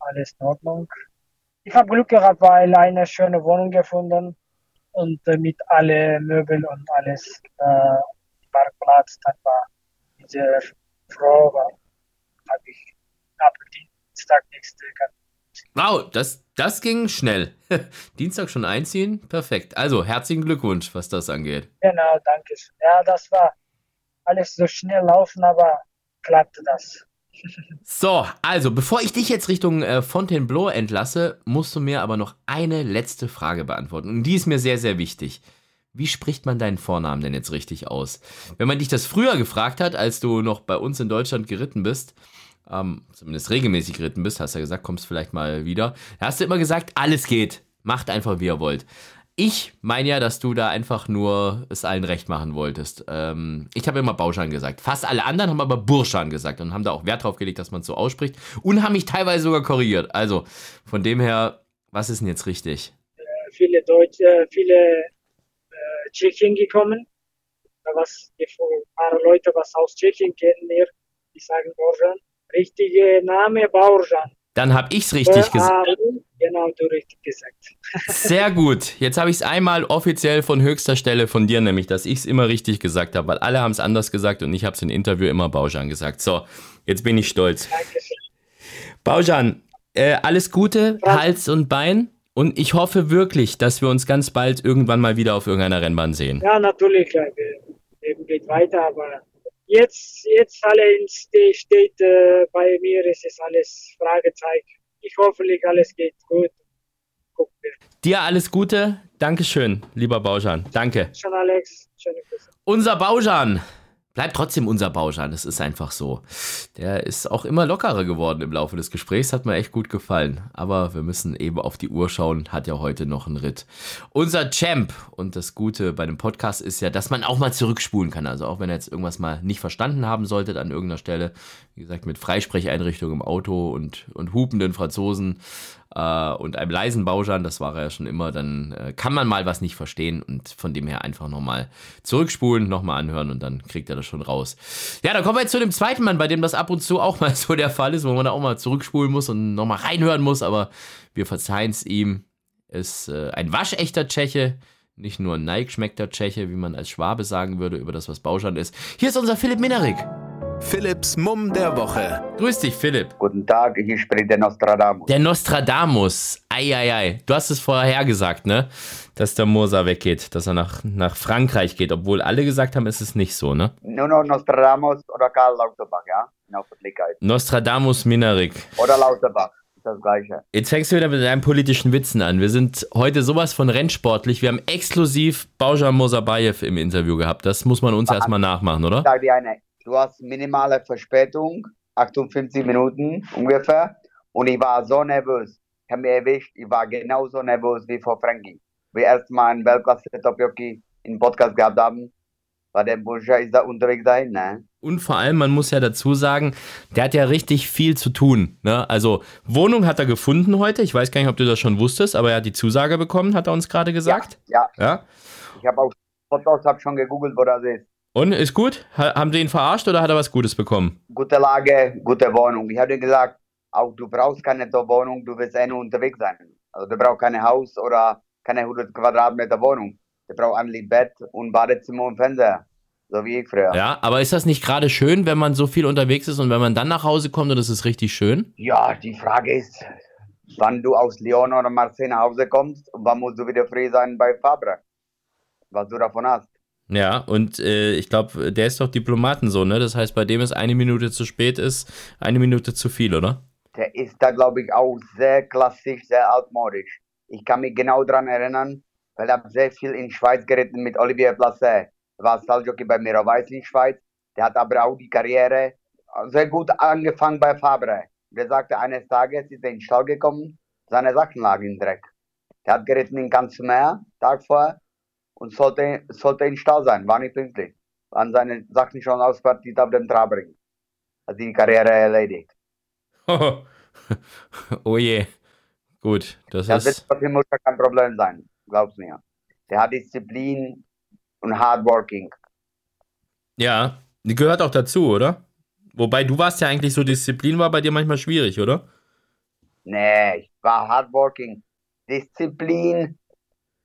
alles in Ordnung. Ich habe Glück gehabt, weil eine schöne Wohnung gefunden und äh, mit alle Möbel und alles äh, Parkplatz. Dann war diese Frau habe ich ab Dienstag nächste Wow, das, das ging schnell. Dienstag schon einziehen? Perfekt. Also, herzlichen Glückwunsch, was das angeht. Genau, danke schön. Ja, das war alles so schnell laufen, aber klappte das. So, also bevor ich dich jetzt Richtung äh, Fontainebleau entlasse, musst du mir aber noch eine letzte Frage beantworten. Und die ist mir sehr, sehr wichtig. Wie spricht man deinen Vornamen denn jetzt richtig aus? Wenn man dich das früher gefragt hat, als du noch bei uns in Deutschland geritten bist, ähm, zumindest regelmäßig geritten bist, hast du ja gesagt, kommst vielleicht mal wieder, da hast du immer gesagt, alles geht, macht einfach wie ihr wollt. Ich meine ja, dass du da einfach nur es allen recht machen wolltest. Ähm, ich habe immer Bauschan gesagt. Fast alle anderen haben aber Burschan gesagt und haben da auch Wert drauf gelegt, dass man es so ausspricht und haben mich teilweise sogar korrigiert. Also von dem her, was ist denn jetzt richtig? Äh, viele Deutsche, viele Tschechien gekommen. Was die paar Leute, was aus Tschechien kennen mir, die sagen Borjan. Richtige Name Borjan. Dann habe ich es richtig gesagt. Genau, du richtig gesagt. Sehr gut. Jetzt habe ich es einmal offiziell von höchster Stelle von dir, nämlich, dass ich es immer richtig gesagt habe, weil alle haben es anders gesagt und ich habe es im Interview immer Baujan gesagt. So, jetzt bin ich stolz. Dankeschön. Baujan, äh, alles Gute, Hals und Bein. Und ich hoffe wirklich, dass wir uns ganz bald irgendwann mal wieder auf irgendeiner Rennbahn sehen. Ja, natürlich. Leben geht weiter, aber jetzt, jetzt alles steht äh, bei mir, es ist alles Fragezeichen. Ich hoffe, alles geht gut. Dir alles Gute. Dankeschön, lieber Baujan. Danke. Schon Alex, schöne Grüße. Unser Baujan. Bleibt trotzdem unser Baujan, es ist einfach so. Der ist auch immer lockerer geworden im Laufe des Gesprächs, hat mir echt gut gefallen. Aber wir müssen eben auf die Uhr schauen, hat ja heute noch einen Ritt. Unser Champ und das Gute bei dem Podcast ist ja, dass man auch mal zurückspulen kann. Also auch wenn er jetzt irgendwas mal nicht verstanden haben solltet an irgendeiner Stelle, wie gesagt, mit Freisprecheinrichtung im Auto und, und hupenden Franzosen äh, und einem leisen Baujan, das war er ja schon immer, dann äh, kann man mal was nicht verstehen und von dem her einfach nochmal zurückspulen, nochmal anhören und dann kriegt er das schon raus. Ja, dann kommen wir jetzt zu dem zweiten Mann, bei dem das ab und zu auch mal so der Fall ist, wo man da auch mal zurückspulen muss und nochmal reinhören muss, aber wir verzeihen es ihm. Ist äh, ein waschechter Tscheche, nicht nur ein Nike-schmeckter Tscheche, wie man als Schwabe sagen würde, über das, was Baujan ist. Hier ist unser Philipp Minerik. Philipps Mumm der Woche. Grüß dich, Philipp. Guten Tag, hier spricht der Nostradamus. Der Nostradamus. Eieiei. Du hast es vorher gesagt, ne? Dass der Moser weggeht, dass er nach, nach Frankreich geht, obwohl alle gesagt haben, ist es nicht so, ne? Nur noch Nostradamus oder Karl Lauterbach, ja? In der Öffentlichkeit. Nostradamus Minerik. Oder Lauterbach, ist das Gleiche. Jetzt fängst du wieder mit deinen politischen Witzen an. Wir sind heute sowas von rennsportlich. Wir haben exklusiv Baujan Mosabayev im Interview gehabt. Das muss man uns erstmal nachmachen, oder? Ich sage dir eine, du hast minimale Verspätung, 58 Minuten ungefähr. Und ich war so nervös. Ich habe mir erwischt, ich war genauso nervös wie vor Frankie. Wir erstmal einen weltklasse top jockey im Podcast gehabt haben, war der Bursche ist da unterwegs dahin, ne? Und vor allem, man muss ja dazu sagen, der hat ja richtig viel zu tun. Ne? Also Wohnung hat er gefunden heute. Ich weiß gar nicht, ob du das schon wusstest, aber er hat die Zusage bekommen, hat er uns gerade gesagt. Ja, Ja. ich habe auch Fotos, habe schon gegoogelt, wo das ist. Und ist gut? Ha haben sie ihn verarscht oder hat er was Gutes bekommen? Gute Lage, gute Wohnung. Ich habe dir gesagt, auch du brauchst keine Top-Wohnung, du wirst eh nur unterwegs sein. Also du brauchst kein Haus oder keine 100 Quadratmeter Wohnung. Du brauchst ein Bett und Badezimmer und Fernseher. So wie ich früher. Ja, aber ist das nicht gerade schön, wenn man so viel unterwegs ist und wenn man dann nach Hause kommt und es ist richtig schön? Ja, die Frage ist, wann du aus Lyon oder Marseille nach Hause kommst und wann musst du wieder frei sein bei Fabre. Was du davon hast. Ja, und äh, ich glaube, der ist doch Diplomatensohn, ne? Das heißt, bei dem ist eine Minute zu spät, ist eine Minute zu viel, oder? Der ist da, glaube ich, auch sehr klassisch, sehr altmodisch. Ich kann mich genau daran erinnern, weil ich habe sehr viel in Schweiz geritten mit Olivier Placet. War Stalljockey bei Miro Weiss in Schweiz. Der hat aber auch die Karriere sehr gut angefangen bei Fabre. Der sagte, eines Tages ist er in den Stall gekommen, seine Sachen lagen im Dreck. Der hat geritten in ganz Meer, Tag vorher, und sollte, sollte im Stall sein, war nicht pünktlich. Waren seine Sachen schon auspartiert auf dem Trabring. Hat die Karriere erledigt. oh je. Gut, das Das ist. wird trotzdem muss ja kein Problem sein, glaub's mir. Der hat Disziplin und Hardworking. Ja, die gehört auch dazu, oder? Wobei du warst ja eigentlich so, Disziplin war bei dir manchmal schwierig, oder? Nee, ich war Hardworking. Disziplin,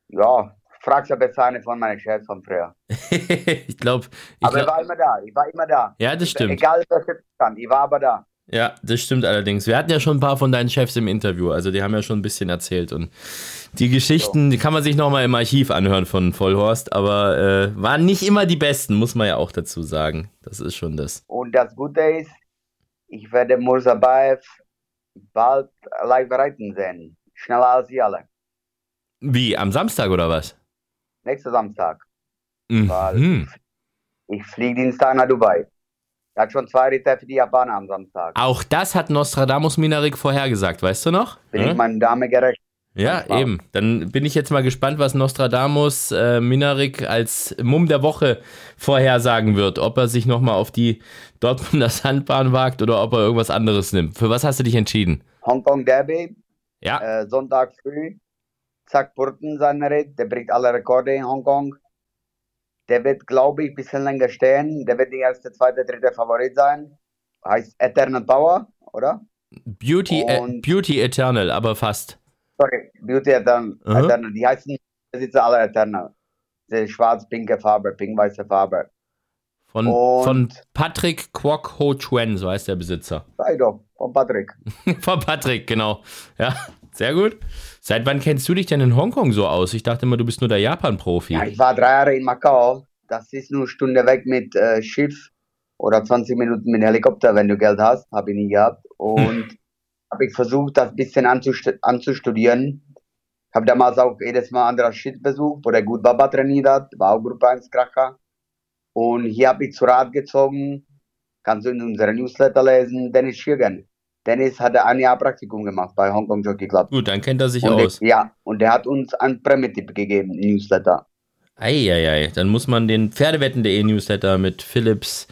ja, fragst ja besser eine von meinen Chefs von früher. ich glaube. Ich Aber ich glaub, war immer da, ich war immer da. ja, das stimmt. Egal, was ich kann, ich war aber da. Ja, das stimmt allerdings. Wir hatten ja schon ein paar von deinen Chefs im Interview, also die haben ja schon ein bisschen erzählt und die Geschichten, die kann man sich nochmal im Archiv anhören von Vollhorst, aber äh, waren nicht immer die besten, muss man ja auch dazu sagen. Das ist schon das. Und das Gute ist, ich werde Mursabayev bald live reiten sehen. Schneller als sie alle. Wie, am Samstag oder was? Nächsten Samstag. Weil Mhm. ich fliege Dienstag nach Dubai. Er hat schon zwei Ritter für die Japaner am Samstag. Auch das hat Nostradamus Minarik vorhergesagt, weißt du noch? Bin Ja? ich meiner Dame gerecht. Ja, eben. Dann bin ich jetzt mal gespannt, was Nostradamus äh, Minarik als Mumm der Woche vorhersagen wird. Ob er sich nochmal auf die Dortmunder Sandbahn wagt oder ob er irgendwas anderes nimmt. Für was hast du dich entschieden? Hongkong Derby, Ja, äh, Sonntag früh. Zack Burton sein Ritt, der bricht alle Rekorde in Hongkong. Der wird, glaube ich, ein bisschen länger stehen. Der wird der erste, zweite, dritte Favorit sein. Heißt Eternal Power, oder? Beauty, Und- Beauty Eternal, aber fast. Sorry, Beauty Eternal. Aha. Eternal. Die heißen, ist alle Eternal. Die schwarz-pinke Farbe, pink-weiße Farbe. Von, Und- von Patrick Kwok Ho Chuen, so heißt der Besitzer. Sei doch, von Patrick. von Patrick, genau. Ja, sehr gut. Seit wann kennst du dich denn in Hongkong so aus? Ich dachte immer, du bist nur der Japan-Profi. Ja, ich war drei Jahre in Macau. Das ist nur eine Stunde weg mit äh, Schiff oder 20 Minuten mit Helikopter, wenn du Geld hast. Habe ich nie gehabt. Und habe ich versucht, das ein bisschen anzust anzustudieren. habe damals auch jedes Mal Andras Schitt besucht, wo der gut Baba trainiert hat, war auch Gruppe 1 Kracher. Und hier habe ich zu Rat gezogen, kannst du in unserem Newsletter lesen, Dennis Schirgen. Dennis hatte ein Jahr Praktikum gemacht bei Hong Kong Jockey Club. Gut, dann kennt er sich und aus. Der, ja, und der hat uns einen Prämitipp gegeben Newsletter. Eieiei, dann muss man den Pferdewetten.de Newsletter mit Philips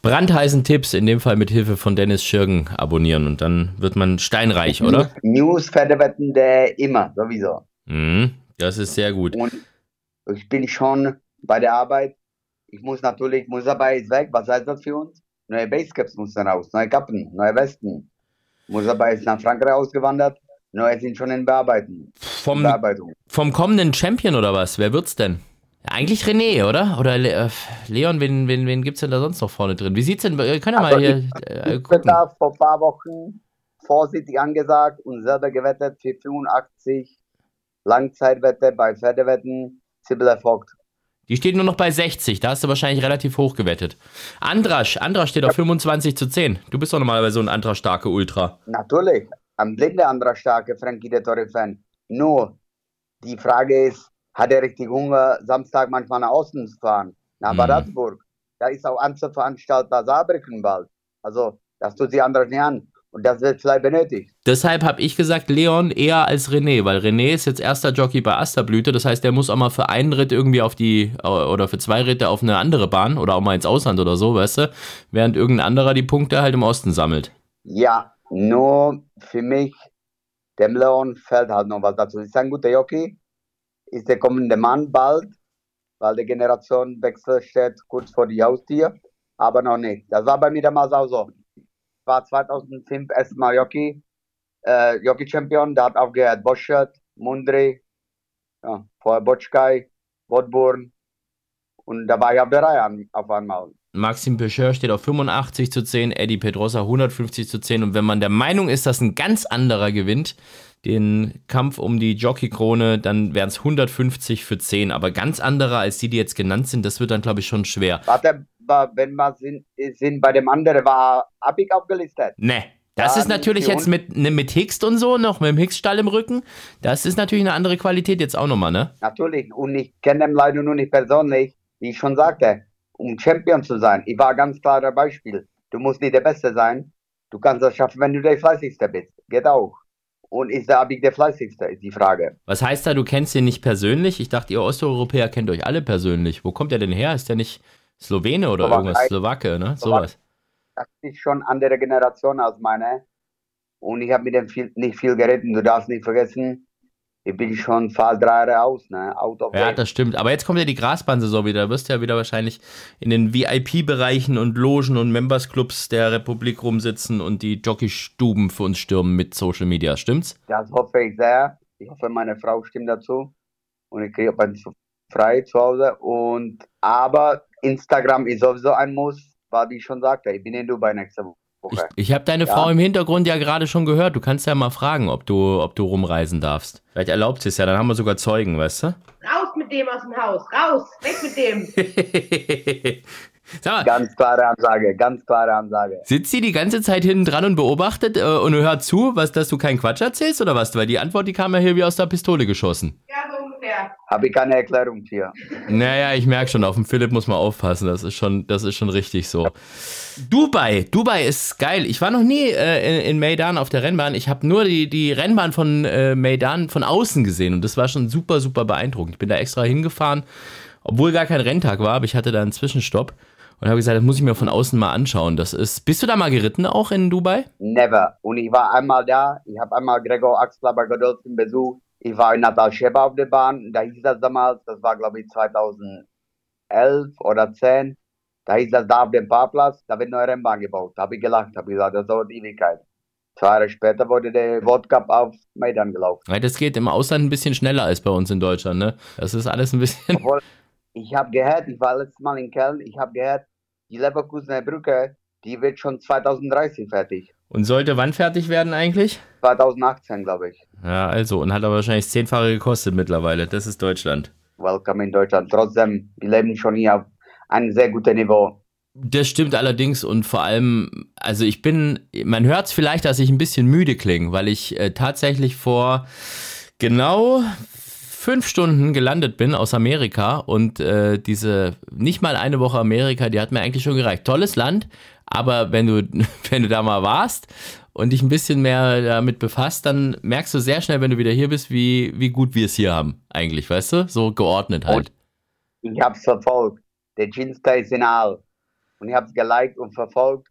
brandheißen Tipps, in dem Fall mit Hilfe von Dennis Schirgen, abonnieren und dann wird man steinreich, oder? News, Pferdewetten.de immer, sowieso. Mhm, das ist sehr gut. Und ich bin schon bei der Arbeit. Ich muss natürlich, Musabay ist weg. Was heißt das für uns? Neue Basecaps mussten raus, neue Kappen, neue Westen. Musabay ist nach Frankreich ausgewandert. Neue sind schon in Bearbeitung. Vom, Bearbeitung. vom kommenden Champion oder was? Wer wird's denn? Eigentlich René, oder? Oder Le äh, Leon, wen, wen, wen gibt's denn da sonst noch vorne drin? Wie sieht's denn? Wir können ja mal Also hier ich, äh, ich gucken. da vor ein paar Wochen vorsichtig angesagt und selber gewettet für 85 Langzeitwette bei Pferdewetten. Sibylle Vogt. Die steht nur noch bei 60, da hast du wahrscheinlich relativ hoch gewettet. Andrasch, Andrasch steht auf 25 zu 10. Du bist doch normalerweise so ein Andrasch-starke Ultra. Natürlich, am blinde anderer starke Frankie de Torre-Fan. Nur, die Frage ist, hat er richtig Hunger, Samstag manchmal nach außen zu fahren? Nach Mhm. Bad. Da ist auch Anze veranstaltbar Saarbrücken bald. Also, das tut sie anders nicht an. Und das wird vielleicht benötigt. Deshalb habe ich gesagt, Leon eher als René, weil René ist jetzt erster Jockey bei Asterblüte. Das heißt, der muss auch mal für einen Ritt irgendwie auf die, oder für zwei Ritte auf eine andere Bahn oder auch mal ins Ausland oder so, weißt du? Während irgendein anderer die Punkte halt im Osten sammelt. Ja, nur für mich, dem Leon fällt halt noch was dazu. Ist ein guter Jockey, ist der kommende Mann bald, weil der Generationenwechsel steht kurz vor die Haustür, aber noch nicht. Das war bei mir damals auch so. War 2005 erstmal Jockey, äh, Jockey-Champion, da hat aufgehört Boschert, Mundry, ja, vorher Botschkai, Wodburn und da war ich auf der Reihe an, auf einmal. Maxim Pecheur steht auf 85 zu 10, Eddie Pedrosa 150 zu 10. Und wenn man der Meinung ist, dass ein ganz anderer gewinnt, den Kampf um die Jockey-Krone, dann wären es 150 für 10. Aber ganz anderer als die, die jetzt genannt sind, das wird dann, glaube ich, schon schwer. Warte, wa- wenn wir sind, sind bei dem anderen, war Abig aufgelistet. Ne. Das ist natürlich jetzt mit, ne, mit Hickst und so, noch mit dem Hickstall im Rücken. Das ist natürlich eine andere Qualität jetzt auch nochmal, ne? Natürlich. Und ich kenne ihn leider nur nicht persönlich. Wie ich schon sagte, um Champion zu sein. Ich war ganz klarer Beispiel. Du musst nicht der Beste sein. Du kannst das schaffen, wenn du der Fleißigste bist. Geht auch. Und ist der Abig der Fleißigste, ist die Frage. Was heißt da, du kennst ihn nicht persönlich? Ich dachte, ihr Osteuropäer kennt euch alle persönlich. Wo kommt er denn her? Ist der nicht Slowene oder Slowakei. irgendwas? Slowake, ne? Sowas. Das ist schon andere Generation als meine. Und ich habe mit dem viel, nicht viel geritten. Du darfst nicht vergessen, ich bin schon fast drei Jahre aus, ne? Out of Ja, das stimmt. Aber jetzt kommt ja die Grasbahnsaison wieder. Da wirst du ja wieder wahrscheinlich in den VIP-Bereichen und Logen und Members-Clubs der Republik rumsitzen und die Jockeystuben für uns stürmen mit Social Media. Stimmt's? Das hoffe ich sehr. Ich hoffe, meine Frau stimmt dazu. Und ich kriege ein frei zu Hause. Und aber Instagram ist sowieso ein Muss, weil wie ich schon sagte, ich bin in Dubai nächste Woche. Ich, ich habe deine Ja. Frau im Hintergrund ja gerade schon gehört. Du kannst ja mal fragen, ob du, ob du rumreisen darfst. Vielleicht erlaubt sie es ja, dann haben wir sogar Zeugen, weißt du? Raus mit dem aus dem Haus. Raus. Weg mit dem. Sag mal, Ganz klare Ansage, ganz klare Ansage. sitzt sie die ganze Zeit hinten dran und beobachtet äh, und hört zu, was, dass du keinen Quatsch erzählst oder was? Weil die Antwort, die kam ja hier wie aus der Pistole geschossen. Ja, so Habe ich keine Erklärung für. Naja, ich merke schon, auf dem Philipp muss man aufpassen. Das ist schon, das ist schon richtig so. Dubai, Dubai ist geil. Ich war noch nie äh, in, in Maidan auf der Rennbahn. Ich habe nur die, die Rennbahn von äh, Maidan von außen gesehen und das war schon super, super beeindruckend. Ich bin da extra hingefahren, obwohl gar kein Renntag war, aber ich hatte da einen Zwischenstopp und habe gesagt, das muss ich mir von außen mal anschauen. Das ist. Bist du da mal geritten auch in Dubai? Never. Und ich war einmal da, ich habe einmal Gregor Axler bei Godolphin besucht. Ich war in Natal Sheba auf der Bahn, da hieß das damals, das war glaube ich 2011 oder 10. Da hieß das da auf dem Parkplatz, da wird neue Rennbahn gebaut. Da habe ich gelacht, habe gesagt, das dauert Ewigkeit. Zwei Jahre später wurde der World Cup auf Maidan gelaufen. Ja, das geht im Ausland ein bisschen schneller als bei uns in Deutschland, ne? Das ist alles ein bisschen. Obwohl, ich habe gehört, ich war letztes Mal in Köln, ich habe gehört, die Leverkusener Brücke, die wird schon 2030 fertig. Und sollte wann fertig werden eigentlich? 2018, glaube ich. Ja, also, und hat aber wahrscheinlich zehnfache gekostet mittlerweile. Das ist Deutschland. Welcome in Deutschland. Trotzdem, wir leben schon hier auf einem sehr guten Niveau. Das stimmt allerdings und vor allem, also ich bin, man hört es vielleicht, dass ich ein bisschen müde klinge, weil ich äh, tatsächlich vor genau fünf Stunden gelandet bin aus Amerika und äh, diese nicht mal eine Woche Amerika, die hat mir eigentlich schon gereicht. Tolles Land, aber wenn du, wenn du da mal warst und dich ein bisschen mehr damit befasst, dann merkst du sehr schnell, wenn du wieder hier bist, wie, wie gut wir es hier haben, eigentlich, weißt du? So geordnet halt. Ich hab's verfolgt. Der Ginster ist in All. Und ich hab's geliked und verfolgt.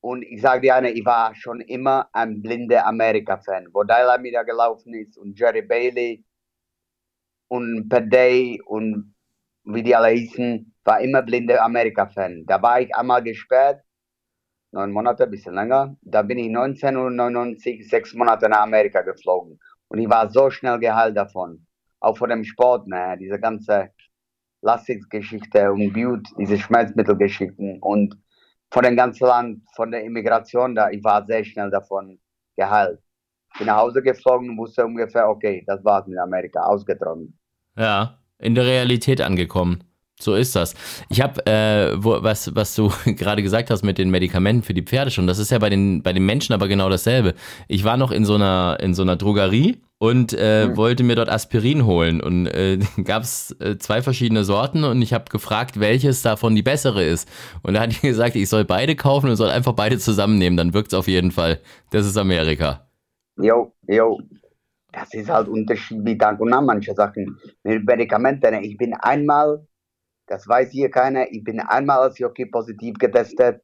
Und ich sage dir eine, ich war schon immer ein blinder Amerika-Fan. Wo Dylan wieder gelaufen ist und Jerry Bailey und Day und wie die alle hießen, war immer blinder Amerika-Fan. Da war ich einmal gesperrt, neun Monate, ein bisschen länger. Da bin ich 1999, sechs Monate nach Amerika geflogen. Und ich war so schnell geheilt davon. Auch von dem Sport, ne? diese ganze Lastiksgeschichte und Beaut, diese Schmerzmittelgeschichten und von dem ganzen Land, von der Immigration da, ich war sehr schnell davon geheilt. Bin nach Hause geflogen und wusste ungefähr, okay, das war's mit Amerika, ausgetrocknet. Ja, in der Realität angekommen. So ist das. Ich habe, äh, was, was du gerade gesagt hast mit den Medikamenten für die Pferde schon, das ist ja bei den, bei den Menschen aber genau dasselbe. Ich war noch in so einer, in so einer Drogerie und äh, mhm. wollte mir dort Aspirin holen und äh, gab es äh, zwei verschiedene Sorten und ich habe gefragt, welches davon die bessere ist. Und da hat die gesagt, ich soll beide kaufen und soll einfach beide zusammennehmen, dann wirkt es auf jeden Fall. Das ist Amerika. Jo, jo, das ist halt Unterschied wie Tag und Nacht, manche Sachen. Mit Medikamenten, ich bin einmal, das weiß hier keiner, ich bin einmal als Jockey positiv getestet.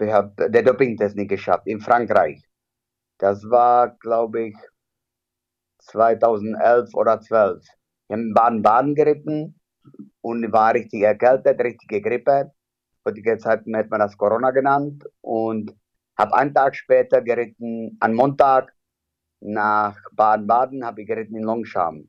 Ich habe den Dopingtest nicht geschafft, in Frankreich. Das war, glaube ich, 2011 oder 12. Ich habe in Baden-Baden geritten und war richtig erkältet, richtige Grippe. Heutige Zeit hätte man das Corona genannt und habe einen Tag später geritten, an Montag, nach Baden-Baden habe ich geritten in Longsham.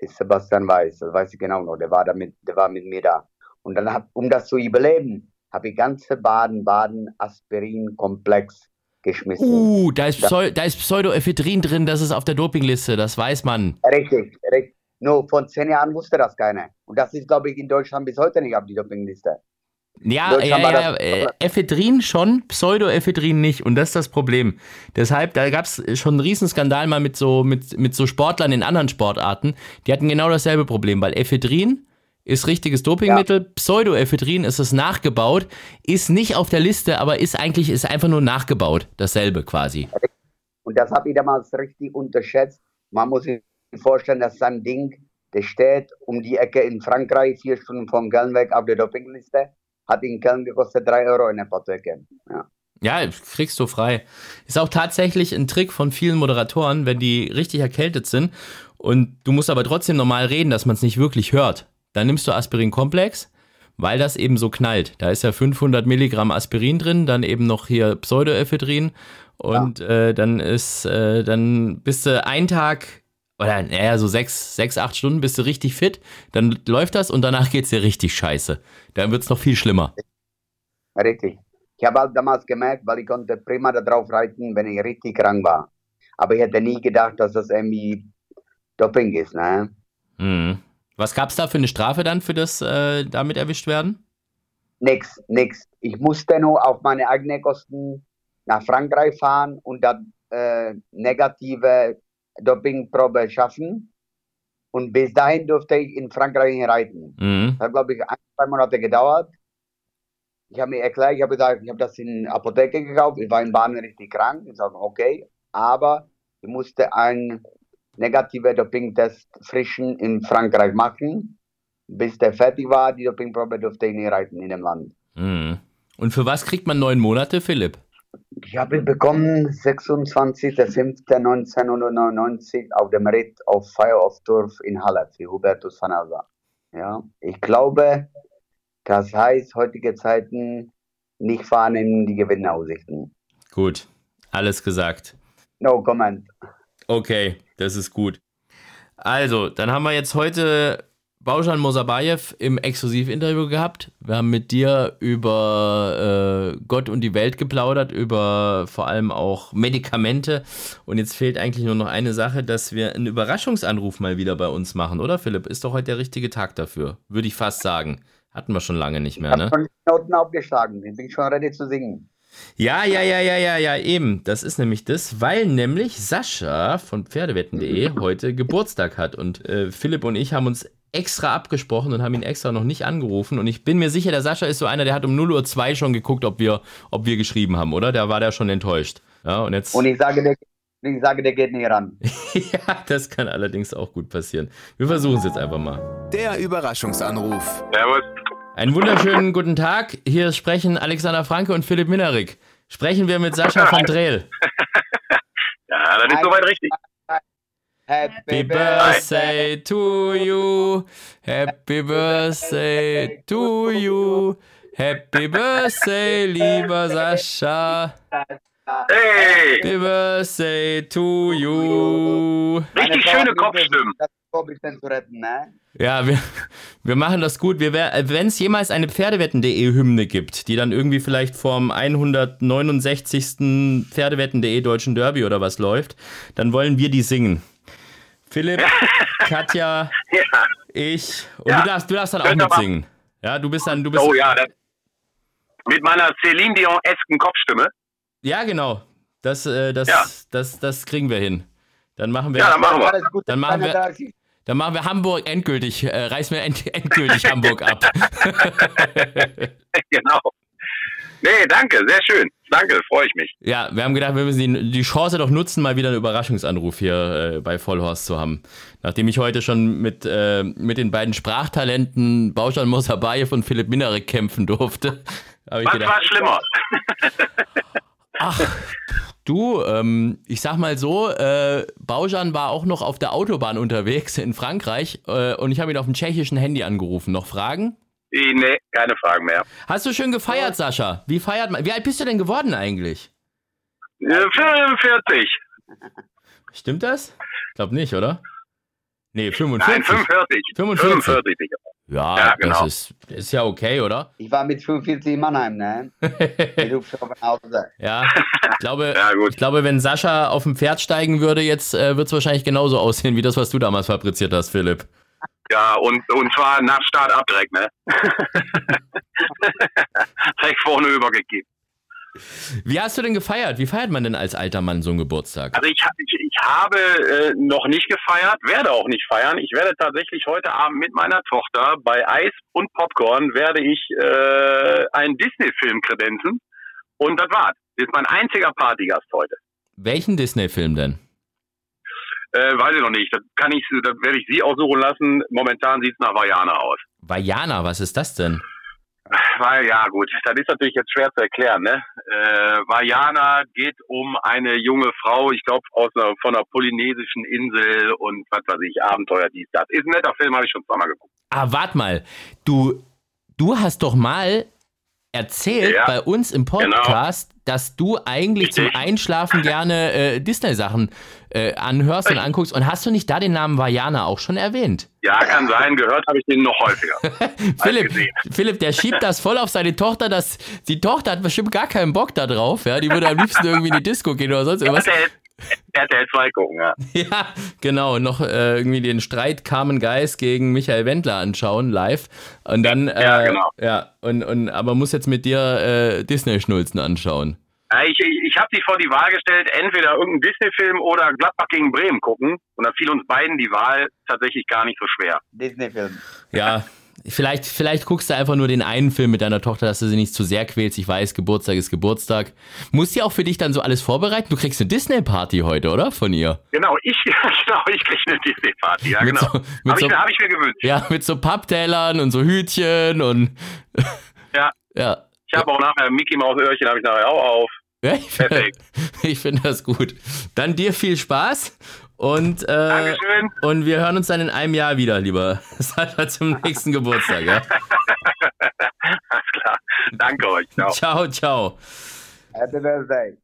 Ist Sebastian Weiß, das weiß ich genau noch, der war, da mit, der war mit mir da. Und dann, hab, um das zu überleben, habe ich ganze Baden-Baden-Aspirin-Komplex geschmissen. Uh, da ist, Pseu da ist Pseudoephedrin drin, das ist auf der Dopingliste, das weiß man. Richtig, richtig. Nur vor zehn Jahren wusste das keiner. Und das ist, glaube ich, in Deutschland bis heute nicht auf die Dopingliste. Ja, ja, ja, äh, Ephedrin schon, Pseudoephedrin nicht. Und das ist das Problem. Deshalb, da gab es schon einen Riesenskandal mal mit so, mit, mit so Sportlern in anderen Sportarten. Die hatten genau dasselbe Problem, weil Ephedrin ist richtiges Dopingmittel, ja. Pseudoephedrin ist es nachgebaut, ist nicht auf der Liste, aber ist eigentlich ist einfach nur nachgebaut. Dasselbe quasi. Und das habe ich damals richtig unterschätzt. Man muss sich vorstellen, dass so ein Ding, der steht um die Ecke in Frankreich, vier Stunden von Köln weg auf der Dopingliste hat in Köln gekostet 3 Euro in der Apotheke. Ja. Ja, kriegst du frei. Ist auch tatsächlich ein Trick von vielen Moderatoren, wenn die richtig erkältet sind und du musst aber trotzdem normal reden, dass man es nicht wirklich hört. Dann nimmst du Aspirin-Komplex, weil das eben so knallt. Da ist ja 500 Milligramm Aspirin drin, dann eben noch hier Pseudoephedrin und ja. äh, dann ist, äh, dann bist du einen Tag oder naja, so sechs, sechs, acht Stunden bist du richtig fit, dann läuft das und danach geht's dir richtig scheiße. Dann wird's noch viel schlimmer. Richtig. Ich habe halt damals gemerkt, weil ich konnte prima darauf reiten, wenn ich richtig krank war. Aber ich hätte nie gedacht, dass das irgendwie Doping ist, ne? Hm. Was gab's da für eine Strafe dann für das äh, damit erwischt werden? Nix, nix. Ich musste nur auf meine eigenen Kosten nach Frankreich fahren und dann äh, negative Dopingprobe schaffen. Und bis dahin durfte ich in Frankreich reiten. Mhm. Das hat, glaube ich, ein, zwei Monate gedauert. Ich habe mir erklärt, ich habe gesagt, ich habe das in Apotheke gekauft. Ich war in Bahn richtig krank. Ich sage, okay, aber ich musste einen negativen Dopingtest frischen in Frankreich machen. Bis der fertig war, die Dopingprobe durfte ich nicht reiten in dem Land. Mhm. Und für was kriegt man neun Monate, Philipp? Ich habe ihn bekommen 26.05.1999 auf dem Ritt auf Fire of Turf in Halle für Hubertus van Alva. Ja, ich glaube, das heißt heutige Zeiten nicht fahren in die Gewinnaussichten. Gut, alles gesagt. No comment. Okay, das ist gut. Also, dann haben wir jetzt heute Baushan Mosabayev im Exklusivinterview gehabt. Wir haben mit dir über äh, Gott und die Welt geplaudert, über vor allem auch Medikamente. Und jetzt fehlt eigentlich nur noch eine Sache, dass wir einen Überraschungsanruf mal wieder bei uns machen, oder Philipp? Ist doch heute der richtige Tag dafür, würde ich fast sagen. Hatten wir schon lange nicht mehr, ne? Ich habe schon die Noten aufgeschlagen, ich bin schon ready zu singen. Ja, ja, ja, ja, ja, ja, eben. Das ist nämlich das, weil nämlich Sascha von Pferdewetten.de heute Geburtstag hat. Und äh, Philipp und ich haben uns extra abgesprochen und haben ihn extra noch nicht angerufen. Und ich bin mir sicher, der Sascha ist so einer, der hat um 0 Uhr 2 schon geguckt, ob wir, ob wir geschrieben haben, oder? Da war der schon enttäuscht. Ja, und jetzt. Und ich sage, der, ich sage, der geht nicht ran. ja, das kann allerdings auch gut passieren. Wir versuchen es jetzt einfach mal. Der Überraschungsanruf. Servus. Einen wunderschönen guten Tag. Hier sprechen Alexander Franke und Philipp Minerik. Sprechen wir mit Sascha van Dreel. Ja, das ist soweit richtig. Happy birthday to you. Happy birthday to you. Happy birthday, lieber Sascha. Hey, Happy birthday to you. richtig schöne Kopfstimmen. Das Vorbildchen zu retten, ne? Ja, wir, wir machen das gut. Wenn es jemals eine Pferdewetten.de Hymne gibt, die dann irgendwie vielleicht vom 169. Pferdewetten.de Deutschen Derby oder was läuft, dann wollen wir die singen. Philipp, Katja, Ja. ich und Ja. du darfst, du darfst dann auch Könnt ihr mitsingen. Ja, du bist dann, du bist. Oh ja, das, mit meiner Celine Dion-esken Kopfstimme. Ja, genau. Das, äh, das, Ja. das, das kriegen wir hin. Dann machen wir, Ja, dann machen wir. Alles gut, Dann machen wir- dann machen wir Hamburg endgültig, äh, reißen wir end, endgültig Hamburg ab. genau. Nee, danke, sehr schön. Danke, freue ich mich. Ja, wir haben gedacht, wir müssen die, die Chance doch nutzen, mal wieder einen Überraschungsanruf hier äh, bei Vollhorst zu haben. Nachdem ich heute schon mit, äh, mit den beiden Sprachtalenten Bauschan Mosabayev und Philipp Minarek kämpfen durfte, Was gedacht, war schlimmer? ach, du, ähm, ich sag mal so, äh, Bauschan war auch noch auf der Autobahn unterwegs in Frankreich äh, und ich habe ihn auf dem tschechischen Handy angerufen. Noch Fragen? Eh, Nee, keine Fragen mehr. Hast du schön gefeiert, Sascha? Wie feiert man? Wie alt bist du denn geworden eigentlich? Äh, 45. Stimmt das? Ich glaube nicht, oder? Nee, Nein, 45. 45. 45. 45, Digga. Ja, Ja, genau. das ist, ist ja okay, oder? Ich war mit 45 in Mannheim, ne? Ja, ich glaube, Ja, gut. ich glaube, wenn Sascha auf dem Pferd steigen würde, jetzt äh, wird es wahrscheinlich genauso aussehen wie das, was du damals fabriziert hast, Philipp. Ja, und, und zwar nach Start ab direkt, ne? direkt vorne übergekippt. Wie hast du denn gefeiert? Wie feiert man denn als alter Mann so einen Geburtstag? Also ich, ich, ich habe äh, noch nicht gefeiert, werde auch nicht feiern. Ich werde tatsächlich heute Abend mit meiner Tochter bei Eis und Popcorn werde ich äh, einen Disney-Film kredenzen. Und das war's. Das ist mein einziger Partygast heute. Welchen Disney-Film denn? Äh, weiß ich noch nicht. Das kann ich, das werde ich Sie aussuchen lassen. Momentan sieht's nach Vajana aus. Vajana, was ist das denn? Weil, ja gut, das ist natürlich jetzt schwer zu erklären, ne? Äh, Vajana geht um eine junge Frau, ich glaube aus einer, von einer polynesischen Insel und was weiß ich, Abenteuer, dies, das. Ist ein netter Film, habe ich schon zweimal geguckt. Ah, warte mal. Du, du hast doch mal erzählt Ja, bei uns im Podcast, dass du eigentlich zum Richtig. Einschlafen gerne äh, Disney-Sachen äh, anhörst und Richtig. anguckst. Und hast du nicht da den Namen Vajana auch schon erwähnt? Ja, kann sein, gehört habe ich den noch häufiger. Philipp. Philipp, der schiebt das voll auf seine Tochter. Das, die Tochter hat bestimmt gar keinen Bock da drauf. Ja? Die würde am liebsten irgendwie in die Disco gehen oder sonst irgendwas. RTL, RTL 2 gucken, ja. Ja, genau. Noch äh, irgendwie den Streit Carmen Geis gegen Michael Wendler anschauen, live. Und dann, äh, Ja, genau. ja, und, und, aber muss jetzt mit dir äh, Disney-Schnulzen anschauen. Ja, Ich, ich, ich habe sie vor die Wahl gestellt, entweder irgendeinen Disney-Film oder Gladbach gegen Bremen gucken. Und da fiel uns beiden die Wahl tatsächlich gar nicht so schwer. Disney-Film. Ja, vielleicht, vielleicht guckst du einfach nur den einen Film mit deiner Tochter, dass du sie nicht zu sehr quälst. Ich weiß, Geburtstag ist Geburtstag. Muss sie auch für dich dann so alles vorbereiten? Du kriegst eine Disney-Party heute, oder? Von ihr. Genau, ich, genau, ich kriege eine Disney-Party, ja Mit genau. so- Habe so- ich, mir- hab ich mir gewünscht. Ja, mit so Papptellern und so Hütchen und. Ja. Ja. Ich habe auch nachher Mickey Maus Öhrchen habe ich nachher auch auf. Ja, ich finde Perfekt. ich find das gut. Dann dir viel Spaß und, äh, Dankeschön. und wir hören uns dann in einem Jahr wieder, lieber Sascha, zum nächsten Geburtstag. Ja? Alles klar. Danke euch. Ciao. Ciao, ciao. Happy Birthday.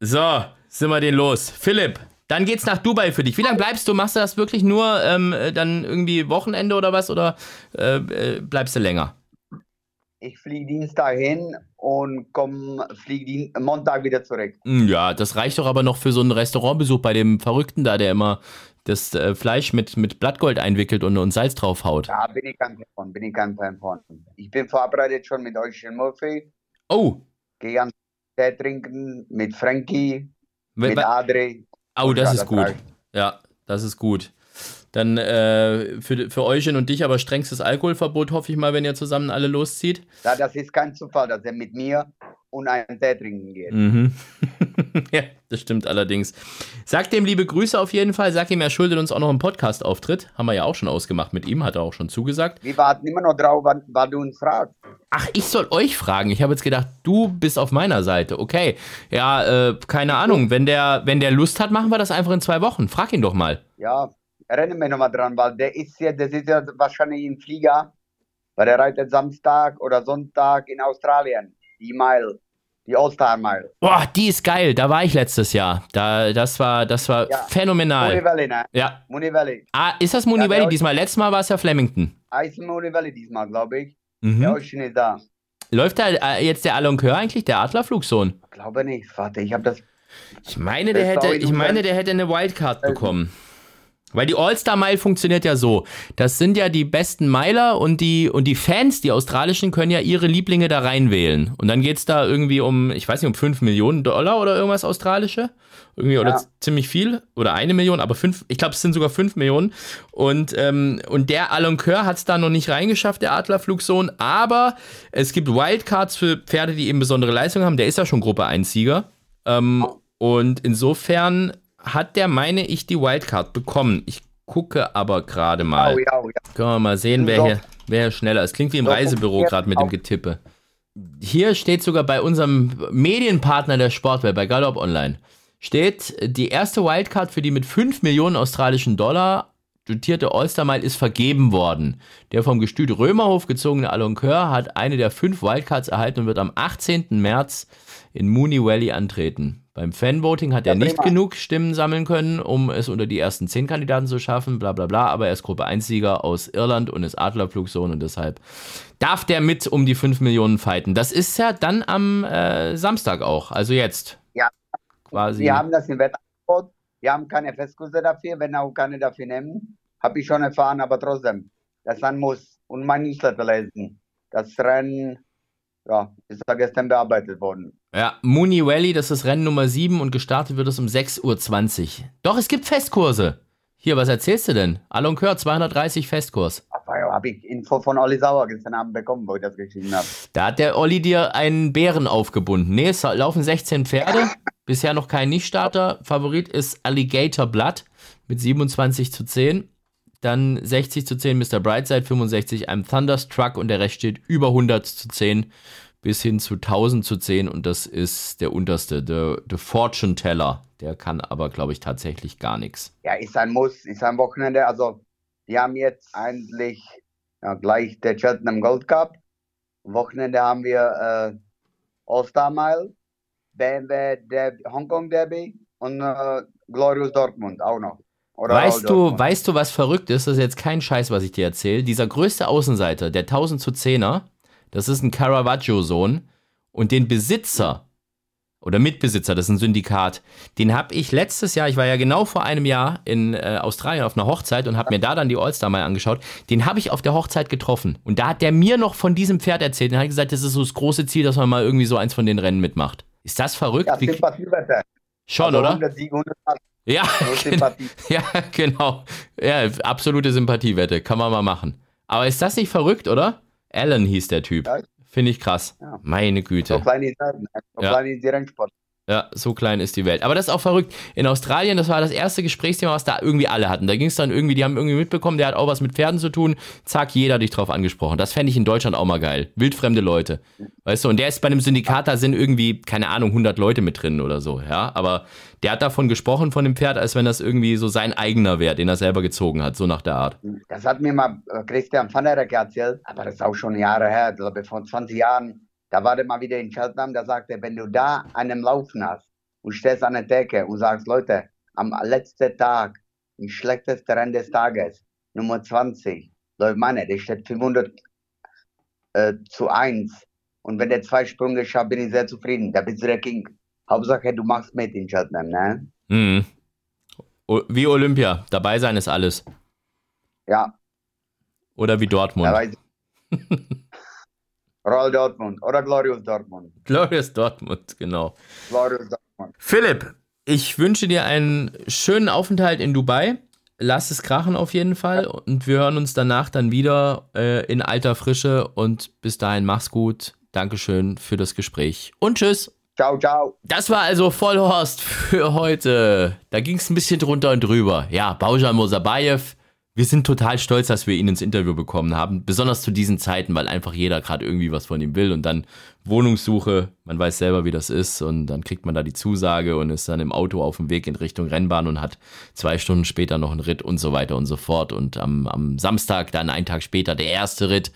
So, sind wir den los. Philipp, dann geht's nach Dubai für dich. Wie lange bleibst du? Machst du das wirklich nur ähm, dann irgendwie Wochenende oder was? Oder äh, äh, bleibst du länger? Ich fliege Dienstag hin und komme fliege Dien Montag wieder zurück. Hm, Ja, das reicht doch aber noch für so einen Restaurantbesuch bei dem Verrückten da, der immer das äh, Fleisch mit, mit Blattgold einwickelt und, und Salz draufhaut. Da bin ich kein Fan von, bin ich kein Fan von. Ich bin vorbereitet schon mit Ocean Murphy. Oh, Gehe ganz, Tee trinken mit Frankie, Wenn- mit Adri. Oh, das ist gut. Ja, das ist gut. Dann äh, für, für euch und dich aber strengstes Alkoholverbot, hoffe ich mal, wenn ihr zusammen alle loszieht. Ja, das ist kein Zufall, dass er mit mir und einen Tee trinken geht. Mhm. ja, das stimmt allerdings. Sagt dem liebe Grüße auf jeden Fall. Sag ihm, er schuldet uns auch noch einen Podcast-Auftritt. Haben wir ja auch schon ausgemacht mit ihm, hat er auch schon zugesagt. Wir warten immer noch drauf, wann, wann du uns fragst. Ach, ich soll euch fragen. Ich habe jetzt gedacht, du bist auf meiner Seite. Okay. Ja, äh, keine Ahnung. Wenn der, wenn der Lust hat, machen wir das einfach in zwei Wochen. Frag ihn doch mal. Ja, erinnere mich nochmal dran, weil der ist ja, der ist ja wahrscheinlich im Flieger, weil der reitet Samstag oder Sonntag in Australien. Die Mile, die All-Star Mile. Boah, die ist geil. Da war ich letztes Jahr. Da, das war, das war Ja. phänomenal. Mooney Valley, ne? Ja. Mooney Valley. Ah, ist das Mooney Ja, der Valley diesmal? Letztes Mal war es ja Flemington. Eis Mooney Valley diesmal, glaube ich. Der Mhm. Ocean ist da. Läuft da äh, jetzt der Aloncoeur eigentlich, der Adlerflugsohn? Glaube nicht. Warte, ich habe das. Ich meine, der hätte, ich meine, der hätte eine Wildcard bekommen. Weil die All-Star-Mile funktioniert ja so. Das sind ja die besten Miler und die, und die Fans, die australischen, können ja ihre Lieblinge da reinwählen. Und dann geht's da irgendwie um, ich weiß nicht, um 5 Millionen Dollar oder irgendwas australische. Irgendwie, oder Ja. z- ziemlich viel. Oder eine Million, aber fünf, ich glaube, es sind sogar 5 Millionen. Und, ähm, und der Aloncoeur hat's da noch nicht reingeschafft, der Adlerflugsohn. Aber es gibt Wildcards für Pferde, die eben besondere Leistungen haben. Der ist ja schon Gruppe 1-Sieger. Ähm, und insofern hat der, meine ich, die Wildcard bekommen. Ich gucke aber gerade mal. Oh, ja, oh, ja. Können wir mal sehen, wer hier, wer hier schneller ist. Klingt wie im Reisebüro gerade mit dem. Getippe. Hier steht sogar bei unserem Medienpartner der Sportwelt, bei Gallop Online, steht, die erste Wildcard für die mit 5 Millionen australischen Dollar dotierte All-Star-Mile ist vergeben worden. Der vom Gestüt Römerhof gezogene Aloncoeur hat eine der fünf Wildcards erhalten und wird am 18. März in Mooney Valley antreten. Beim Fanvoting hat er nicht genug Stimmen sammeln können, um es unter die ersten zehn Kandidaten zu schaffen, bla bla bla, aber er ist Gruppe 1-Sieger aus Irland und ist Adlerflugsohn und deshalb darf der mit um die 5 Millionen fighten. Das ist ja dann am äh, Samstag auch, also jetzt. Ja. Quasi. Wir haben das im Wettangebot. Wir haben keine Festkurse dafür, wenn auch keine dafür nehmen. Habe ich schon erfahren, aber trotzdem. Das dann muss. Und mein Newsletter lesen. Das Rennen, ja, ist ja gestern bearbeitet worden. Ja, Mooney Valley, das ist Rennen Nummer 7 und gestartet wird es um 6.20 Uhr. Doch, es gibt Festkurse. Hier, was erzählst du denn? Aloncoeur 230 Festkurs. Ja, habe ich Info von Olli Sauer gestern Abend bekommen, wo ich das geschrieben habe. Da hat der Olli dir einen Bären aufgebunden. Nee, es laufen 16 Pferde. Bisher noch kein Nichtstarter. Favorit ist Alligator Blood mit 27 zu 10. Dann 60 zu 10 Mr. Brightside, 65 einem Thunderstruck und der Rest steht über 100 zu 10 bis hin zu 1000 zu 10 und das ist der unterste, der, der Fortune Teller. Der kann aber, glaube ich, tatsächlich gar nichts. Ja, ist ein Muss, ist ein Wochenende. Also, wir haben jetzt eigentlich ja, gleich der Cheltenham Gold Cup. Wochenende haben wir äh, All-Star Mile, BMW Derby, Hongkong Derby und äh, Glorious Dortmund auch noch. Oder Weißt Royal du, Dortmund. weißt du, was verrückt ist? Das ist jetzt kein Scheiß, was ich dir erzähle. Dieser größte Außenseiter, der 1000 zu 10er, das ist ein Caravaggio-Sohn. Und den Besitzer oder Mitbesitzer, das ist ein Syndikat, den habe ich letztes Jahr, ich war ja genau vor einem Jahr in äh, Australien auf einer Hochzeit und habe mir da dann die All-Star mal angeschaut. Den habe ich auf der Hochzeit getroffen. Und da hat der mir noch von diesem Pferd erzählt. Und hat gesagt, das ist so das große Ziel, dass man mal irgendwie so eins von den Rennen mitmacht. Ist das verrückt? Ja, Wie, Sympathiewette. schon, also oder? 100 Siege, 100 Pass. Ja, genau. Sympathie. Ja, genau. Ja, absolute Sympathiewette. Kann man mal machen. Aber ist das nicht verrückt, oder? Alan hieß der Typ. Ja. Finde ich krass. Ja. Meine So Güte. klein ist er, ne? so Ja. Rennsport. Ja, so klein ist die Welt. Aber das ist auch verrückt. In Australien, das war das erste Gesprächsthema, was da irgendwie alle hatten. Da ging es dann irgendwie, die haben irgendwie mitbekommen, der hat auch was mit Pferden zu tun. Zack, jeder hat dich drauf angesprochen. Das fände ich in Deutschland auch mal geil. Wildfremde Leute. Weißt du, und der ist bei einem Syndikat, da sind irgendwie, keine Ahnung, 100 Leute mit drin oder so, ja. Aber der hat davon gesprochen, von dem Pferd, als wenn das irgendwie so sein eigener wäre, den er selber gezogen hat, so nach der Art. Das hat mir mal äh, Christian van der Reck erzählt, aber das ist auch schon Jahre her, ich glaube vor 20 Jahren. Da war der mal wieder in Cheltenham, da sagte er, wenn du da einen Laufen hast und stehst an der Decke und sagst, Leute, am letzten Tag, im schlechtesten Rennen des Tages, Nummer 20, Leute, meine, der steht 500 äh, zu 1. Und wenn der zwei Sprünge schafft, bin ich sehr zufrieden. Da bist du der King. Hauptsache, du machst mit in Cheltenham, ne? Mhm. Wie Olympia, dabei sein ist alles. Ja, Oder wie Dortmund. da Royal Dortmund oder Glorious Dortmund. Glorious Dortmund, genau. Glorious Dortmund. Philipp, ich wünsche dir einen schönen Aufenthalt in Dubai. Lass es krachen auf jeden Fall und wir hören uns danach dann wieder äh, in alter Frische und bis dahin mach's gut. Dankeschön für das Gespräch und tschüss. Ciao, ciao. Das war also Vollhorst für heute. Da ging es ein bisschen drunter und drüber. Ja, Baujan Mosabayev. Wir sind total stolz, dass wir ihn ins Interview bekommen haben. Besonders zu diesen Zeiten, weil einfach jeder gerade irgendwie was von ihm will und dann Wohnungssuche. Man weiß selber, wie das ist und dann kriegt man da die Zusage und ist dann im Auto auf dem Weg in Richtung Rennbahn und hat zwei Stunden später noch einen Ritt und so weiter und so fort. Und am, am Samstag, dann einen Tag später, der erste Ritt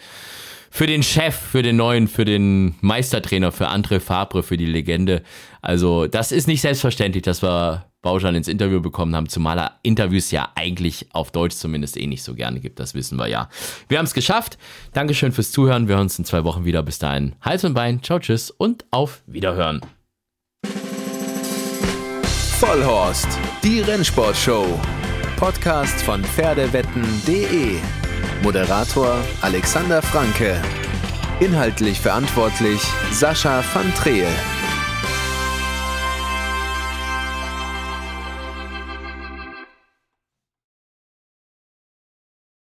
für den Chef, für den neuen, für den Meistertrainer, für André Fabre, für die Legende. Also das ist nicht selbstverständlich, dass wir Bauschan ins Interview bekommen haben, zumal er Interviews ja eigentlich auf Deutsch zumindest eh nicht so gerne gibt, das wissen wir ja. Wir haben es geschafft. Dankeschön fürs Zuhören. Wir hören uns in zwei Wochen wieder. Bis dahin, Hals und Bein, ciao, tschüss und auf Wiederhören. Vollhorst, die Rennsportshow. Podcast von Pferdewetten.de. Moderator Alexander Franke. Inhaltlich verantwortlich Sascha van Treel.